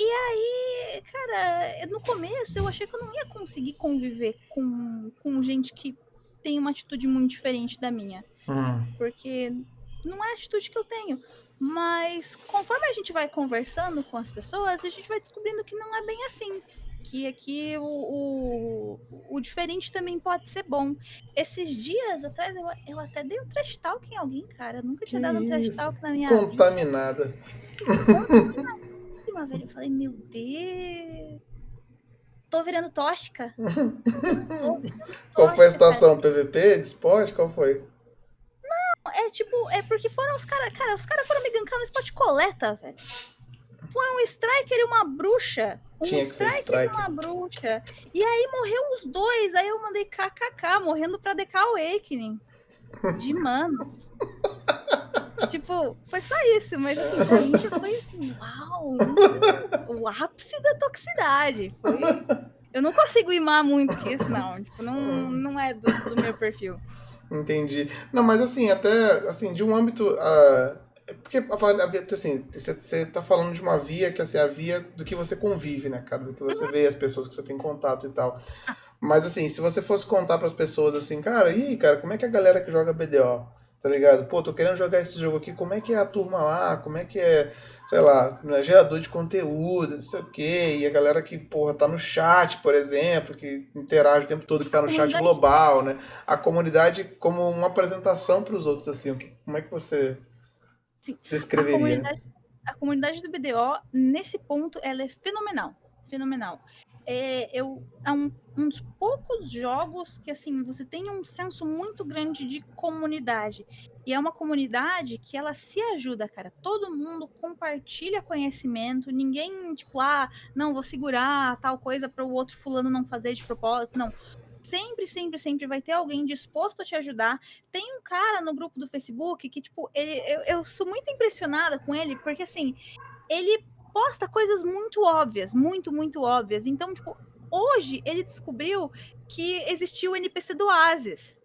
E aí, cara, no começo eu achei que eu não ia conseguir conviver com, com gente que tem uma atitude muito diferente da minha. Uhum. Porque não é a atitude que eu tenho. Mas conforme a gente vai conversando com as pessoas, a gente vai descobrindo que não é bem assim. Que aqui o, o, o diferente também pode ser bom. Esses dias atrás eu, eu até dei um trash talk em alguém, cara. Eu nunca tinha que dado um trash talk na minha Contaminada. vida. Contaminada velho. Eu falei, meu Deus. Tô virando tóxica. Qual foi a situação? Cara. PVP? De esporte? Qual foi? Não, é tipo, é porque foram os caras. Cara, os caras foram me gankando no spot coleta, velho. Foi um striker e uma bruxa. Um Tinha que striker, ser striker e uma bruxa. E aí morreu os dois. Aí eu mandei kkk, morrendo pra DK Awakening. De manos. tipo, foi só isso, mas assim, a gente foi assim, uau, o ápice da toxicidade. Foi... Eu não consigo imar muito que isso, não. Tipo, não, não é do, do meu perfil. Entendi. Não, mas assim, até assim, de um âmbito. Uh, porque assim, você tá falando de uma via que assim, a via do que você convive, né, cara? Do que você uhum. vê, as pessoas que você tem contato e tal. Ah. Mas assim, se você fosse contar para as pessoas assim, cara, e cara, como é que a galera que joga BDO? Tá ligado? Pô, tô querendo jogar esse jogo aqui, como é que é a turma lá? Como é que é, sei lá, né, gerador de conteúdo, não sei o quê, e a galera que, porra, tá no chat, por exemplo, que interage o tempo todo, que tá no chat global, né? A comunidade como uma apresentação para os outros, assim, como é que você Sim. descreveria? A comunidade, a comunidade do BDO, nesse ponto, ela é fenomenal, fenomenal é, eu, é um, um dos poucos jogos que assim você tem um senso muito grande de comunidade. E é uma comunidade que ela se ajuda, cara. Todo mundo compartilha conhecimento, ninguém, tipo, ah, não, vou segurar tal coisa para o outro fulano não fazer de propósito. Não. Sempre, sempre, sempre vai ter alguém disposto a te ajudar. Tem um cara no grupo do Facebook que, tipo, ele, eu, eu sou muito impressionada com ele, porque assim, ele posta coisas muito óbvias, muito, muito óbvias. Então, tipo, hoje ele descobriu que existia o NPC do Oasis.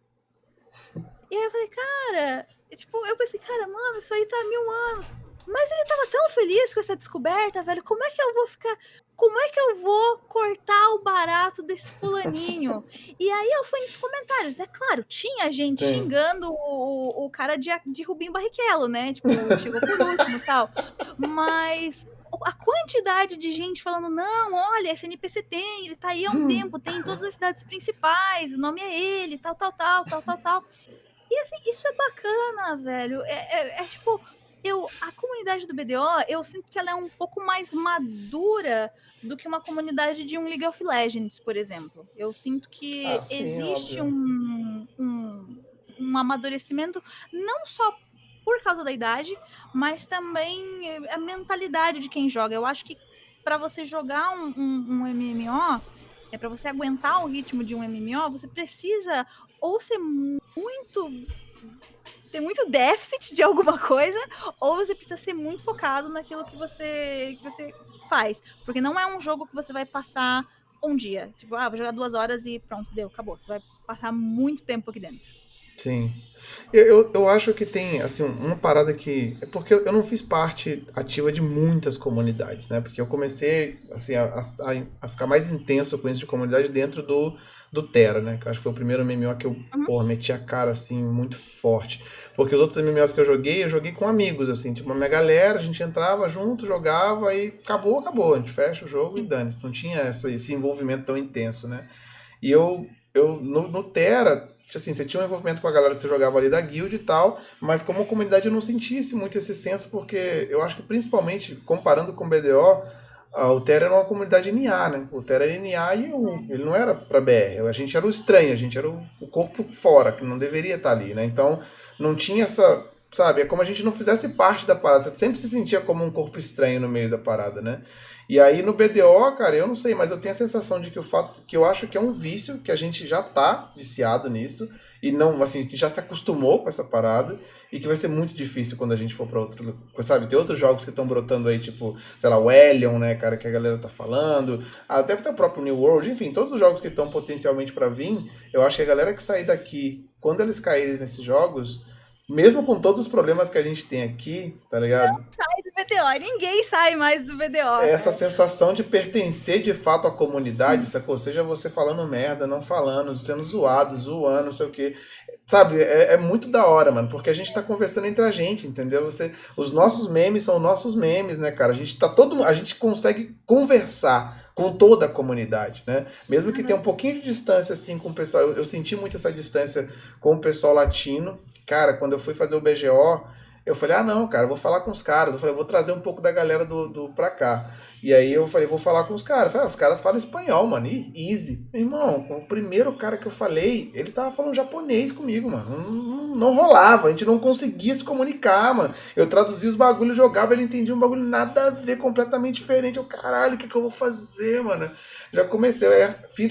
E aí eu falei, cara, tipo, eu pensei, cara, mano, isso aí tá há mil anos. Mas ele tava tão feliz com essa descoberta, velho. Como é que eu vou ficar. Como é que eu vou cortar o barato desse fulaninho? e aí eu fui nos comentários. É claro, tinha gente Sim. xingando o, o cara de, de Rubinho Barrichello, né? Tipo, chegou por último e tal. Mas a quantidade de gente falando, não, olha, esse NPC tem, ele tá aí há um hum. tempo, tem em todas as cidades principais, o nome é ele, tal, tal, tal, tal, tal, tal. E assim, isso é bacana, velho. É, é, é, tipo, eu, a comunidade do BDO, eu sinto que ela é um pouco mais madura do que uma comunidade de um League of Legends, por exemplo. Eu sinto que ah, sim, existe um, um, um amadurecimento não só por causa da idade, mas também a mentalidade de quem joga. Eu acho que para você jogar um, um, um MMO, é para você aguentar o ritmo de um MMO, você precisa ou ser muito ter muito déficit de alguma coisa, ou você precisa ser muito focado naquilo que você, que você faz. Porque não é um jogo que você vai passar um dia. Tipo, ah, vou jogar duas horas e pronto, deu, acabou. Você vai passar muito tempo aqui dentro. Sim. Eu, eu, eu, acho que tem, assim, uma parada que. É porque eu não fiz parte ativa de muitas comunidades, né? Porque eu comecei, assim, a, a, a ficar mais intenso com isso de comunidade dentro do, do Terra, né? Que acho que foi o primeiro MMO que eu, uhum. porra, meti a cara, assim, muito forte. Porque os outros MMOs que eu joguei, eu joguei com amigos, assim, tipo, uma minha galera, a gente entrava junto, jogava e acabou, acabou. A gente fecha o jogo Sim. e dane -se. Não tinha essa, esse envolvimento tão intenso, né? E eu, eu no, no Terra assim, você tinha um envolvimento com a galera que você jogava ali da guild e tal, mas como comunidade eu não sentisse muito esse senso, porque eu acho que principalmente, comparando com o BDO, o Terra era uma comunidade NA, né? O Terra era NA e eu, ele não era para BR. A gente era o estranho, a gente era o, o corpo fora, que não deveria estar ali, né? Então, não tinha essa sabe? É como a gente não fizesse parte da parada. Você sempre se sentia como um corpo estranho no meio da parada, né? E aí no BDO, cara, eu não sei, mas eu tenho a sensação de que o fato que eu acho que é um vício, que a gente já tá viciado nisso e não, assim, já se acostumou com essa parada e que vai ser muito difícil quando a gente for para outro, sabe? Tem outros jogos que estão brotando aí, tipo, sei lá, o Elion, né, cara, que a galera tá falando, até ah, o próprio New World, enfim, todos os jogos que estão potencialmente para vir, eu acho que a galera que sair daqui, quando eles caírem nesses jogos, mesmo com todos os problemas que a gente tem aqui, tá ligado? Não sai do BDO, ninguém sai mais do BDO. É essa sensação de pertencer de fato à comunidade, hum. sacou? Seja você falando merda, não falando, sendo zoado, zoando, não sei o quê. Sabe, é, é, muito da hora, mano, porque a gente tá conversando entre a gente, entendeu? Você, os nossos memes são nossos memes, né, cara? A gente tá todo, a gente consegue conversar com toda a comunidade, né? Mesmo que tenha um pouquinho de distância assim com o pessoal, eu, eu senti muito essa distância com o pessoal latino, Cara, quando eu fui fazer o BGO, eu falei, ah, não, cara, vou falar com os caras. Eu falei, vou trazer um pouco da galera do, do pra cá. E aí eu falei, vou falar com os caras. Eu falei, ah, os caras falam espanhol, mano, easy. Meu irmão, o primeiro cara que eu falei, ele tava falando japonês comigo, mano. Não, não, não rolava, a gente não conseguia se comunicar, mano. Eu traduzia os bagulhos, jogava, ele entendia um bagulho nada a ver, completamente diferente. Eu, caralho, o que, que eu vou fazer, mano? Já comecei.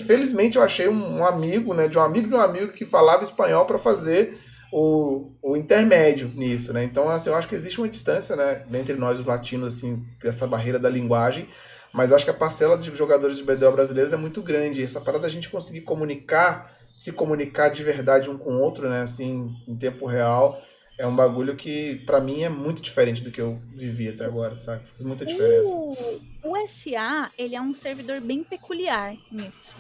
Felizmente eu achei um, um amigo, né, de um amigo de um amigo que falava espanhol para fazer o, o intermédio nisso, né? Então, assim, eu acho que existe uma distância, né, entre nós, os latinos, assim, essa barreira da linguagem, mas acho que a parcela de jogadores de BDO brasileiros é muito grande. Essa parada da gente conseguir comunicar, se comunicar de verdade um com o outro, né, assim, em tempo real, é um bagulho que, para mim, é muito diferente do que eu vivi até agora, sabe? Faz muita diferença. O, o SA, ele é um servidor bem peculiar nisso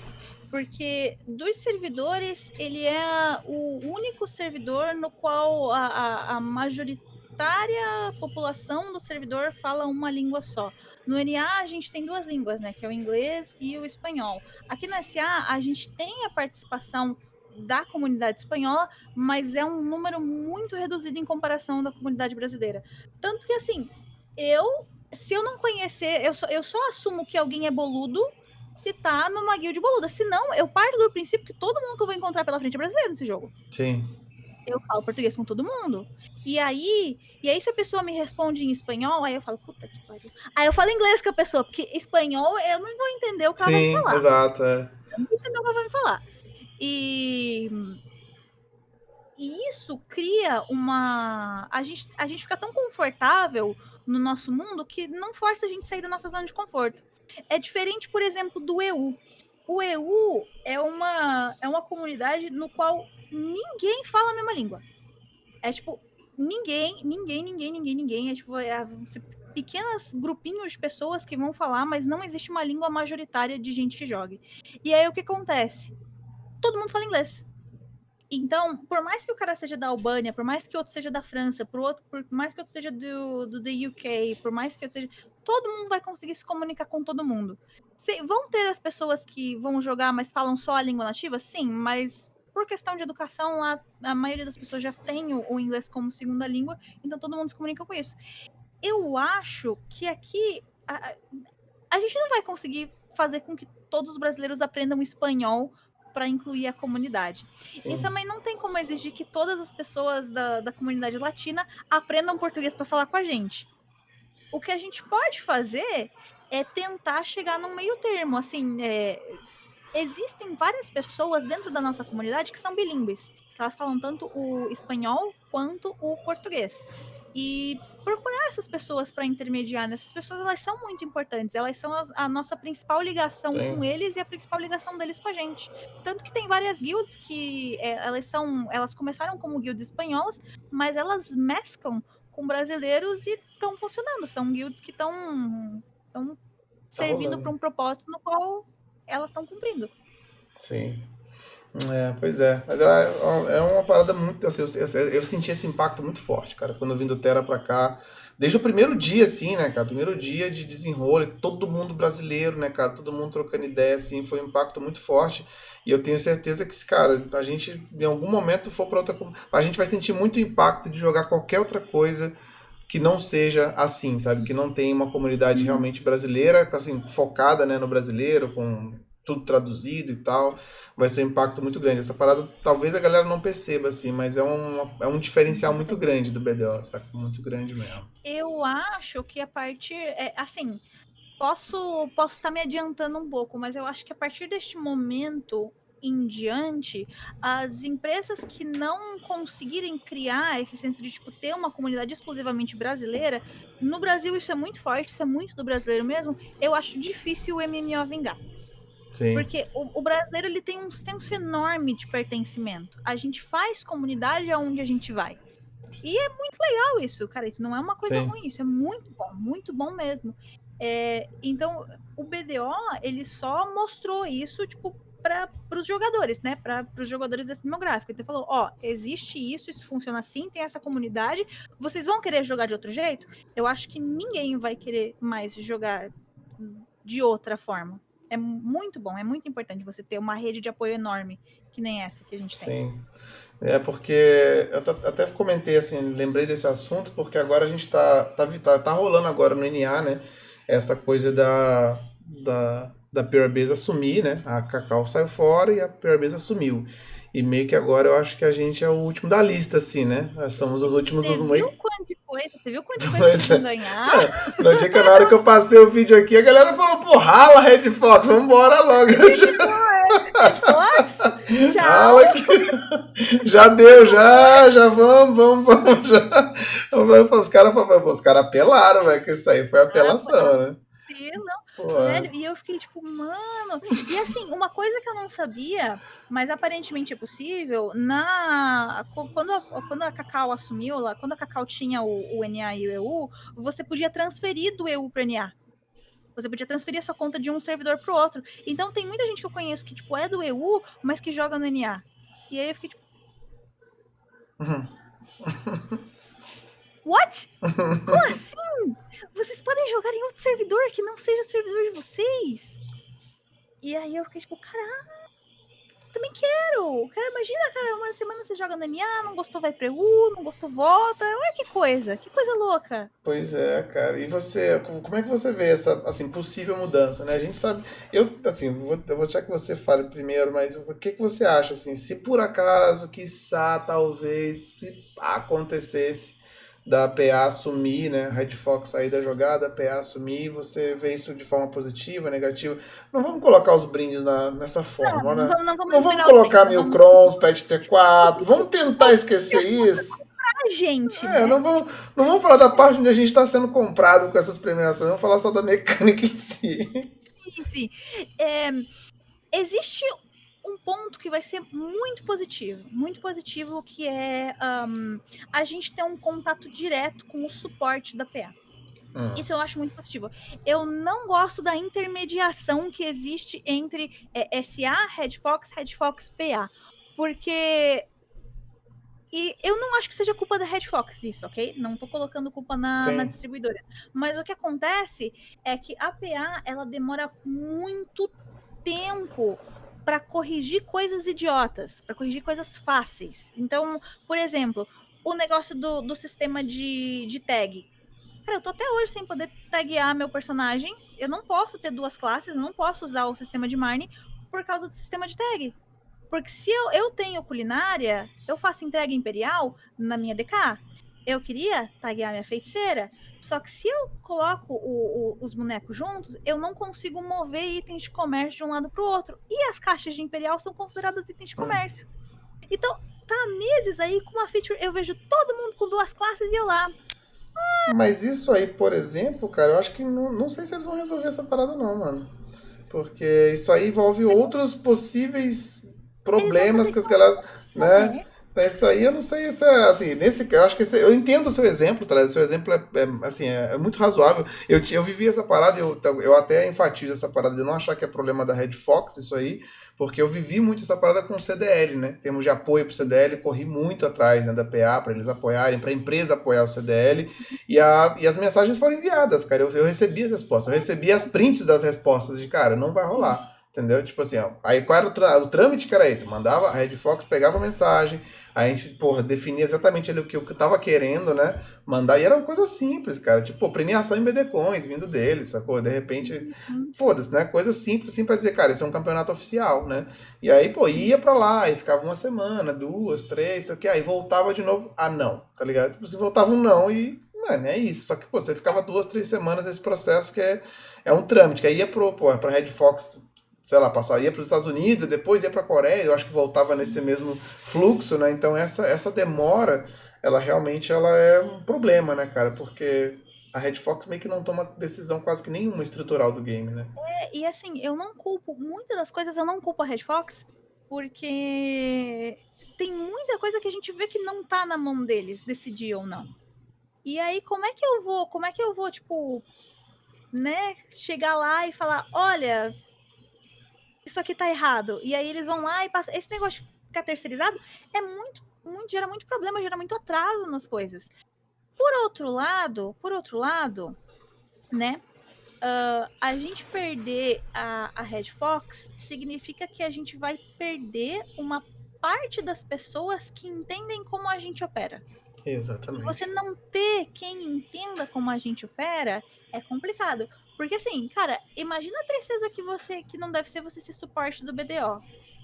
porque dos servidores, ele é o único servidor no qual a, a, a majoritária população do servidor fala uma língua só. No NA, a gente tem duas línguas, né? Que é o inglês e o espanhol. Aqui no SA, a gente tem a participação da comunidade espanhola, mas é um número muito reduzido em comparação da comunidade brasileira. Tanto que, assim, eu, se eu não conhecer, eu só, eu só assumo que alguém é boludo se tá numa guild boluda. Senão, eu parto do princípio que todo mundo que eu vou encontrar pela frente é brasileiro nesse jogo. Sim. Eu falo português com todo mundo. E aí, e aí se a pessoa me responde em espanhol, aí eu falo, puta que pariu. Aí eu falo inglês com a pessoa, porque espanhol eu não vou entender o que ela vai me falar. Exato, é. Eu não vou entender o que ela vai me falar. E e isso cria uma. A gente, a gente fica tão confortável no nosso mundo que não força a gente sair da nossa zona de conforto. É diferente, por exemplo, do EU. O EU é uma, é uma comunidade no qual ninguém fala a mesma língua. É tipo, ninguém, ninguém, ninguém, ninguém, ninguém. É tipo, é, pequenos grupinhos de pessoas que vão falar, mas não existe uma língua majoritária de gente que jogue. E aí o que acontece? Todo mundo fala inglês. Então, por mais que o cara seja da Albânia, por mais que outro seja da França, por, outro, por mais que outro seja do, do the UK, por mais que outro seja. Todo mundo vai conseguir se comunicar com todo mundo. Se, vão ter as pessoas que vão jogar, mas falam só a língua nativa? Sim, mas por questão de educação, lá, a maioria das pessoas já tem o, o inglês como segunda língua, então todo mundo se comunica com isso. Eu acho que aqui a, a gente não vai conseguir fazer com que todos os brasileiros aprendam espanhol para incluir a comunidade. Sim. E também não tem como exigir que todas as pessoas da, da comunidade latina aprendam português para falar com a gente. O que a gente pode fazer é tentar chegar num meio termo, assim, é, existem várias pessoas dentro da nossa comunidade que são bilíngues. Elas falam tanto o espanhol quanto o português e procurar essas pessoas para intermediar. Essas pessoas elas são muito importantes, elas são as, a nossa principal ligação Sim. com eles e a principal ligação deles com a gente. Tanto que tem várias guilds que é, elas são, elas começaram como guilds espanholas, mas elas mesclam com brasileiros e estão funcionando. São guilds que estão estão tá servindo para um propósito no qual elas estão cumprindo. Sim. É, pois é. Mas é, é uma parada muito. Assim, eu, eu, eu, senti esse impacto muito forte, cara, quando eu vim do Terra pra cá. Desde o primeiro dia, assim, né, cara? Primeiro dia de desenrolo, todo mundo brasileiro, né, cara? Todo mundo trocando ideia, assim, foi um impacto muito forte. E eu tenho certeza que, cara, a gente, em algum momento, for pra outra. A gente vai sentir muito impacto de jogar qualquer outra coisa que não seja assim, sabe? Que não tenha uma comunidade uhum. realmente brasileira, assim, focada né, no brasileiro, com tudo traduzido e tal, vai ser um impacto muito grande. Essa parada talvez a galera não perceba, assim, mas é um, é um diferencial muito grande do BDO, sabe? Muito grande mesmo. Eu acho que a partir. É, assim, posso posso estar me adiantando um pouco, mas eu acho que a partir deste momento em diante, as empresas que não conseguirem criar esse senso de tipo, ter uma comunidade exclusivamente brasileira, no Brasil isso é muito forte, isso é muito do brasileiro mesmo, eu acho difícil o MMO vingar. Sim. Porque o, o, brasileiro ele tem um senso enorme de pertencimento. A gente faz comunidade aonde a gente vai. E é muito legal isso, cara. Isso não é uma coisa Sim. ruim, isso é muito bom, muito bom mesmo. É, então, o BDO, ele só mostrou isso, tipo, para os jogadores, né? Para os jogadores desse demográfico. Então, falou: ó, existe isso, isso funciona assim, tem essa comunidade. Vocês vão querer jogar de outro jeito? Eu acho que ninguém vai querer mais jogar de outra forma é muito bom, é muito importante você ter uma rede de apoio enorme, que nem essa que a gente tem. Sim. É porque eu até comentei assim, lembrei desse assunto, porque agora a gente tá, tá, tá, tá rolando agora no NA, né? Essa coisa da, da, da Pure assumir, né? A Cacau saiu fora e a Pure assumiu. E meio que agora eu acho que a gente é o último da lista, assim, né? Nós somos os últimos dos muito coisa. Você viu quanto coisa que ganhar? No dia que na hora que eu passei o vídeo aqui, a galera falou, pô, rala Red Fox, vambora logo. Red Fox? Tchau. Já deu, já, já vamos, vamos, vamos, já. Os caras os cara apelaram, velho, que isso aí foi apelação, ah, né? Sim, não. Velho, e eu fiquei tipo, mano. E assim, uma coisa que eu não sabia, mas aparentemente é possível, na quando a, quando a Cacau assumiu lá, quando a Cacau tinha o, o NA e o EU, você podia transferir do EU para NA. Você podia transferir a sua conta de um servidor para o outro. Então tem muita gente que eu conheço que tipo é do EU, mas que joga no NA. E aí eu fiquei tipo Uhum. What? Como assim? Vocês podem jogar em outro servidor que não seja o servidor de vocês? E aí eu fiquei tipo, caralho, também quero. Cara, imagina, cara, uma semana você joga no NA, não gostou, vai pra U, não gostou, volta. Olha que coisa, que coisa louca. Pois é, cara. E você, como é que você vê essa, assim, possível mudança, né? A gente sabe, eu, assim, vou, eu vou deixar que você fale primeiro, mas o que, que você acha, assim, se por acaso, quiçá, talvez, se acontecesse da PA assumir, né? Red Fox sair da jogada, a PA assumir, você vê isso de forma positiva, negativa. Não vamos colocar os brindes na, nessa forma, não, né? Não, não vamos, não vamos colocar mil crons, pet T4, vamos tentar esquecer isso. gente. É, né? não, vamos, não vamos falar da parte onde a gente está sendo comprado com essas premiações, vamos falar só da mecânica em si. Sim, sim. É, existe um ponto que vai ser muito positivo, muito positivo, que é um, a gente ter um contato direto com o suporte da PA. Hum. Isso eu acho muito positivo. Eu não gosto da intermediação que existe entre é, SA, Red Fox, Red Fox PA. Porque. E eu não acho que seja culpa da Red Fox isso, ok? Não tô colocando culpa na, na distribuidora. Mas o que acontece é que a PA ela demora muito tempo para corrigir coisas idiotas, para corrigir coisas fáceis. Então, por exemplo, o negócio do, do sistema de, de tag. Cara, eu tô até hoje sem poder taguear meu personagem. Eu não posso ter duas classes, não posso usar o sistema de Marne por causa do sistema de tag. Porque se eu, eu tenho culinária, eu faço entrega imperial na minha DK. Eu queria taguear minha feiticeira, só que se eu coloco o, o, os bonecos juntos, eu não consigo mover itens de comércio de um lado para o outro. E as caixas de Imperial são consideradas itens de hum. comércio. Então, tá há meses aí com uma feature, eu vejo todo mundo com duas classes e eu lá. Ah. Mas isso aí, por exemplo, cara, eu acho que não, não sei se eles vão resolver essa parada, não, mano. Porque isso aí envolve outros possíveis problemas que as galera. Né? Isso aí eu não sei se é, assim, nesse, eu acho que esse, eu entendo o seu exemplo, tá? O seu exemplo é, é assim, é, é, muito razoável. Eu, eu vivi essa parada, eu, eu até enfatizo essa parada de não achar que é problema da Red Fox isso aí, porque eu vivi muito essa parada com o CDL, né? Temos de apoio pro CDL, corri muito atrás né, da PA para eles apoiarem, para a empresa apoiar o CDL, e, a, e as mensagens foram enviadas, cara. Eu, eu recebi as respostas, eu recebi as prints das respostas de, cara, não vai rolar. Entendeu? Tipo assim, ó, aí qual era o, o trâmite que era esse? mandava, a Red Fox pegava a mensagem, a gente, porra, definia exatamente ali o que eu tava querendo, né? Mandar, e era uma coisa simples, cara. Tipo, premiação em BD Coins vindo deles, sacou? De repente, foda-se, né? Coisa simples, assim, pra dizer, cara, esse é um campeonato oficial, né? E aí, pô, ia pra lá, e ficava uma semana, duas, três, sei o que, aí voltava de novo, ah, não, tá ligado? Tipo, se voltava um não e Mano, é isso. Só que, pô, você ficava duas, três semanas nesse processo que é, é um trâmite. Que aí ia pro, pô, pra Red Fox sei lá, passar, ia para os Estados Unidos, depois ia para a Coreia, eu acho que voltava nesse mesmo fluxo, né? Então essa, essa demora, ela realmente ela é um problema, né, cara? Porque a Red Fox meio que não toma decisão quase que nenhuma estrutural do game, né? É, e assim, eu não culpo, muitas das coisas eu não culpo a Red Fox, porque tem muita coisa que a gente vê que não tá na mão deles decidir ou não. E aí, como é que eu vou, como é que eu vou, tipo, né, chegar lá e falar, olha, isso aqui tá errado. E aí eles vão lá e passam. Esse negócio de ficar terceirizado é muito, muito, gera muito problema, gera muito atraso nas coisas. Por outro lado, por outro lado, né? Uh, a gente perder a, a Red Fox significa que a gente vai perder uma parte das pessoas que entendem como a gente opera. Exatamente. E você não ter quem entenda como a gente opera é complicado. Porque assim, cara, imagina a tristeza que você que não deve ser você ser suporte do BDO.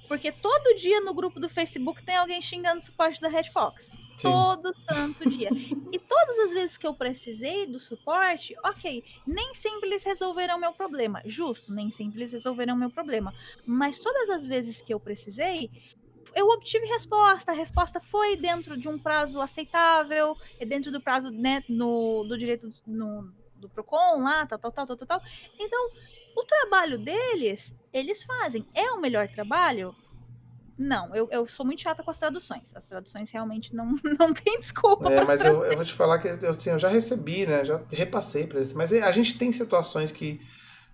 Porque todo dia no grupo do Facebook tem alguém xingando o suporte da Red Fox. Sim. Todo santo dia. e todas as vezes que eu precisei do suporte, ok, nem sempre eles resolverão meu problema. Justo, nem sempre eles resolverão meu problema. Mas todas as vezes que eu precisei, eu obtive resposta. A resposta foi dentro de um prazo aceitável, é dentro do prazo né, no, do direito no, do Procon lá, tal, tal, tal, tal, tal. Então, o trabalho deles, eles fazem. É o melhor trabalho? Não, eu, eu sou muito chata com as traduções. As traduções realmente não, não tem desculpa. É, mas eu, eu, vou te falar que assim, eu já recebi, né? Já repassei para eles. Mas a gente tem situações que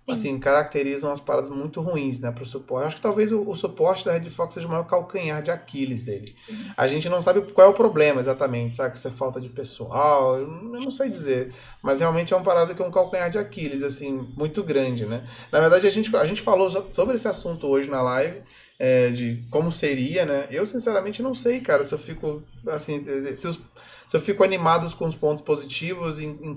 assim, caracterizam as paradas muito ruins, né, pro suporte. Acho que talvez o, o, suporte da Red Fox seja o maior calcanhar de Aquiles deles. A gente não sabe qual é o problema exatamente, sabe? Se é falta de pessoal, eu não sei dizer. Mas realmente é uma parada que é um calcanhar de Aquiles, assim, muito grande, né? Na verdade, a gente, a gente falou sobre esse assunto hoje na live, é, de como seria, né? Eu, sinceramente, não sei, cara, se eu fico, assim, se os se eu fico animado com os pontos positivos em, em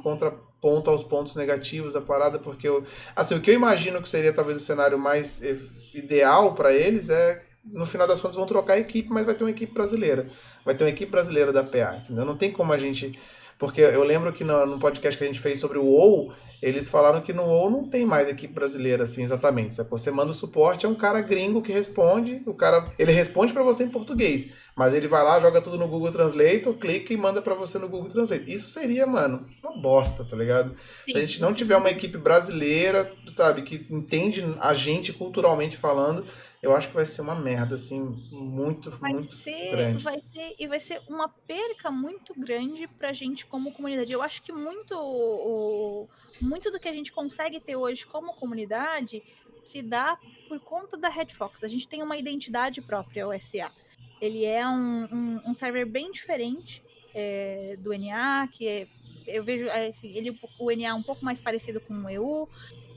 contraponto aos pontos negativos da parada, porque eu, assim, o que eu imagino que seria talvez o cenário mais eh, ideal para eles é no final das contas vão trocar a equipe, mas vai ter uma equipe brasileira. Vai ter uma equipe brasileira da PA, entendeu? Não tem como a gente porque eu lembro que no, no, podcast que a gente fez sobre o WoW, eles falaram que no WoW não tem mais equipe brasileira, assim, exatamente. Sabe? Você manda o suporte, é um cara gringo que responde, o cara, ele responde para você em português, mas ele vai lá, joga tudo no Google Translate, clica e manda para você no Google Translate. Isso seria, mano, uma bosta, tá ligado? Sim, Se a gente não tiver uma equipe brasileira, sabe, que entende a gente culturalmente falando, eu acho que vai ser uma merda, assim, muito, vai muito ser, grande. Vai ser, e vai ser uma perca muito grande pra gente como comunidade. Eu acho que muito, o, muito do que a gente consegue ter hoje como comunidade se dá por conta da Red Fox. A gente tem uma identidade própria, o SA. Ele é um, um, um server bem diferente é, do NA, que é, eu vejo é, assim, ele, o NA um pouco mais parecido com o EU,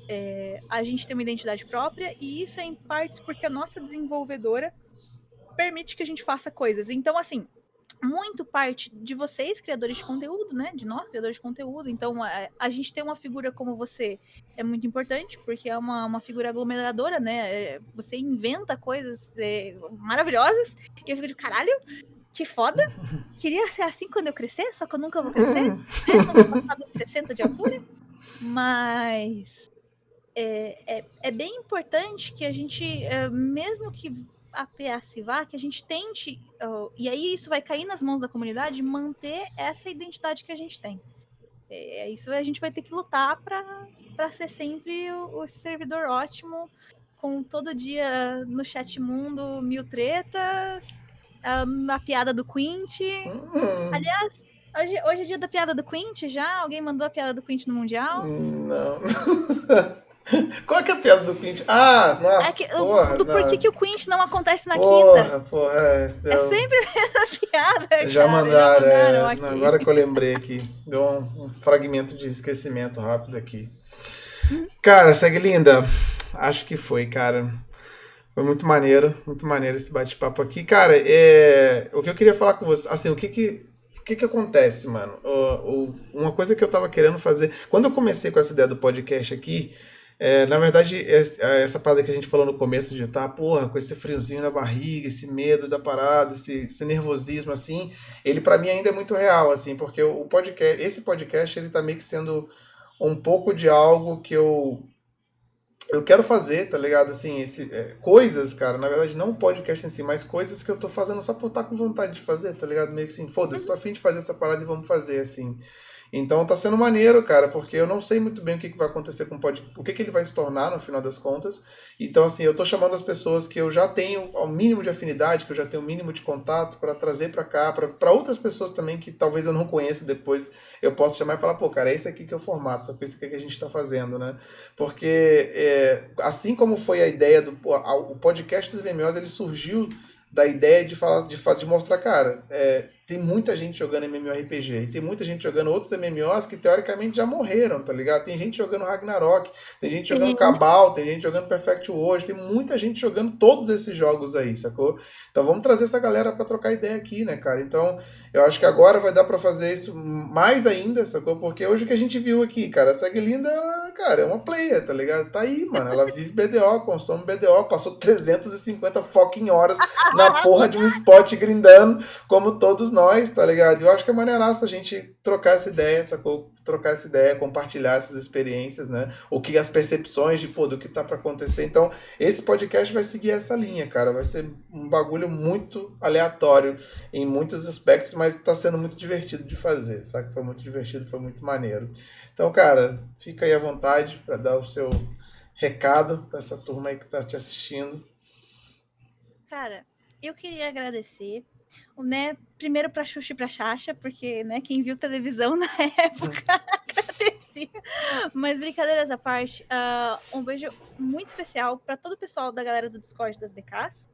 é, a gente tem uma identidade própria e isso é em partes porque a nossa desenvolvedora permite que a gente faça coisas. Então, assim, muito parte de vocês, criadores de conteúdo, né? De nós, criadores de conteúdo. Então, a, a gente ter uma figura como você é muito importante, porque é uma, uma figura aglomeradora, né? É, você inventa coisas é, maravilhosas, e eu fico de caralho. que foda. Queria ser assim quando eu crescer, só que eu nunca vou crescer. né? Não vou passar dos 60 de altura. Mas é, é, é bem importante que a gente, é, mesmo que a PA se vá, que a gente tente, uh, e aí isso vai cair nas mãos da comunidade, manter essa identidade que a gente tem. É, isso a gente vai ter que lutar para ser sempre o, o servidor ótimo, com todo dia no chat mundo mil tretas, uh, na piada do Quint. Uhum. Aliás, hoje, hoje é dia da piada do Quint já? Alguém mandou a piada do Quint no Mundial? Não. Qual é, que é a piada do Quint? Ah, nossa, é que, porra, do porquê que o Quint não acontece na porra, quinta. Porra, é, deu... é sempre essa piada, Já cara, mandaram, já mandaram é, agora que eu lembrei aqui. Deu um, um fragmento de esquecimento rápido aqui. Hum. Cara, segue linda. Acho que foi, cara. Foi muito maneiro, muito maneiro esse bate-papo aqui. Cara, é... o que eu queria falar com você, assim, o que que, o que, que acontece, mano? O, o, uma coisa que eu tava querendo fazer. Quando eu comecei com essa ideia do podcast aqui, é, na verdade, é, essa parada que a gente falou no começo de estar, tá, porra, com esse friozinho na barriga, esse medo da parada, esse, esse nervosismo, assim, ele para mim ainda é muito real, assim, porque o podcast, esse podcast, ele tá meio que sendo um pouco de algo que eu eu quero fazer, tá ligado? Assim, esse, é, coisas, cara, na verdade, não o podcast em si, mas coisas que eu tô fazendo só por estar tá com vontade de fazer, tá ligado? Meio que assim, foda-se, tô afim de fazer essa parada e vamos fazer, assim. Então tá sendo maneiro, cara, porque eu não sei muito bem o que, que vai acontecer com o podcast, o que, que ele vai se tornar no final das contas. Então, assim, eu tô chamando as pessoas que eu já tenho o mínimo de afinidade, que eu já tenho o mínimo de contato, para trazer para cá, para outras pessoas também que talvez eu não conheça depois, eu posso chamar e falar, pô, cara, é esse aqui que é o formato, que esse aqui que a gente tá fazendo, né? Porque, é, assim como foi a ideia do. O podcast dos MMOs, ele surgiu da ideia de falar de, de mostrar, cara, é, tem muita gente jogando MMORPG e tem muita gente jogando outros MMOs que teoricamente já morreram, tá ligado? Tem gente jogando Ragnarok, tem gente jogando uhum. Cabal, tem gente jogando Perfect World, tem muita gente jogando todos esses jogos aí, sacou? Então vamos trazer essa galera para trocar ideia aqui, né, cara? Então eu acho que agora vai dar para fazer isso mais ainda, sacou? Porque hoje o que a gente viu aqui, cara, essa Linda, cara, é uma player, tá ligado? Tá aí, mano. Ela vive BDO, consome BDO, passou 350 fucking horas na porra de um spot grindando, como todos nós, tá ligado? Eu acho que é maneiraça a gente trocar essa ideia, sacou? Trocar essa ideia, compartilhar essas experiências, né? O que as percepções de, pô, do que tá para acontecer. Então, esse podcast vai seguir essa linha, cara. Vai ser um bagulho muito aleatório em muitos aspectos, mas tá sendo muito divertido de fazer, sabe? Foi muito divertido, foi muito maneiro. Então, cara, fica aí à vontade para dar o seu recado para essa turma aí que tá te assistindo. Cara, eu queria agradecer né, primeiro para Xuxa e para Xaxa, porque, né, quem viu televisão na época agradecia. Mas brincadeiras à parte, uh, um beijo muito especial para todo o pessoal da galera do Discord das DKs.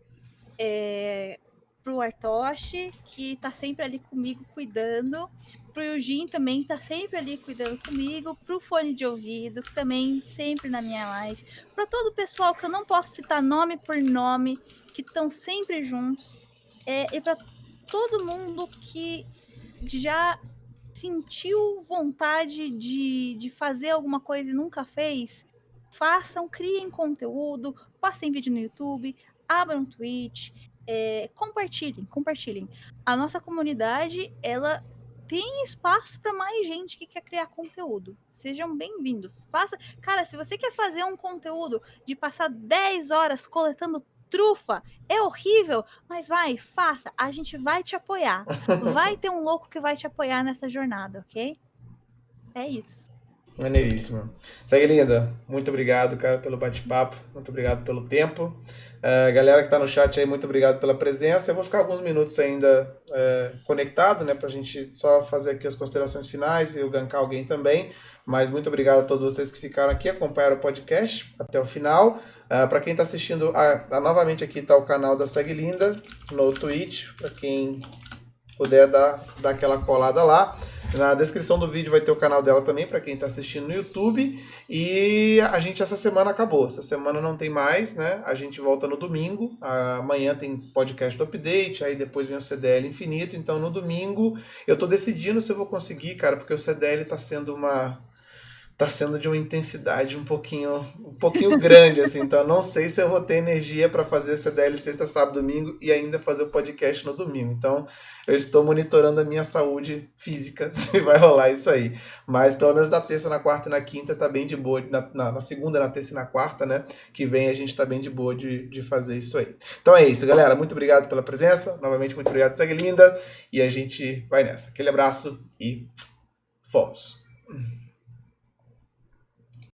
É, pro Artoshi, que tá sempre ali comigo cuidando. Pro Eugene também tá sempre ali cuidando comigo. Pro fone de ouvido, que também sempre na minha live. Para todo o pessoal que eu não posso citar nome por nome, que estão sempre juntos. É, e para todo mundo que já sentiu vontade de, de fazer alguma coisa e nunca fez, façam, criem conteúdo, postem vídeo no YouTube, abram Twitch, é, compartilhem, compartilhem. A nossa comunidade, ela tem espaço para mais gente que quer criar conteúdo. Sejam bem-vindos. Faça, cara, se você quer fazer um conteúdo de passar 10 horas coletando trufa, é horrível, mas vai, faça, a gente vai te apoiar. Vai ter um louco que vai te apoiar nessa jornada, ok? É isso. Maneiríssimo. Segue linda. Muito obrigado, cara, pelo bate-papo. Muito obrigado pelo tempo. Uh, galera que está no chat aí, muito obrigado pela presença. Eu vou ficar alguns minutos ainda uh, conectado, né, a gente só fazer aqui as considerações finais e eu gankar alguém também. Mas muito obrigado a todos vocês que ficaram aqui, acompanharam o podcast até o final. Uh, ah, para quem está assistindo, uh, novamente aqui está o canal da Segue Linda no Twitch, para quem puder dar, dar aquela colada lá. Na descrição do vídeo vai ter o canal dela também, para quem está assistindo no YouTube. E a gente essa semana acabou. Essa semana não tem mais, né? A gente volta no domingo. Amanhã tem podcast do update, aí depois vem o CDL infinito. Então no domingo eu tô decidindo se eu vou conseguir, cara, porque o CDL está sendo uma tá sendo de uma intensidade um pouquinho, um pouquinho grande, assim. Então, eu não sei se eu vou ter energia para fazer CDL sexta, sábado, domingo e ainda fazer o podcast no domingo. Então, eu estou monitorando a minha saúde física, se vai rolar isso aí. Mas, pelo menos na terça, na quarta e na quinta, tá bem de boa. Na, na, na segunda, na terça e na quarta, né? Que vem a gente tá bem de boa de, de fazer isso aí. Então é isso, galera. Muito obrigado pela presença. Novamente, muito obrigado, segue linda. E a gente vai nessa. Aquele abraço e fomos.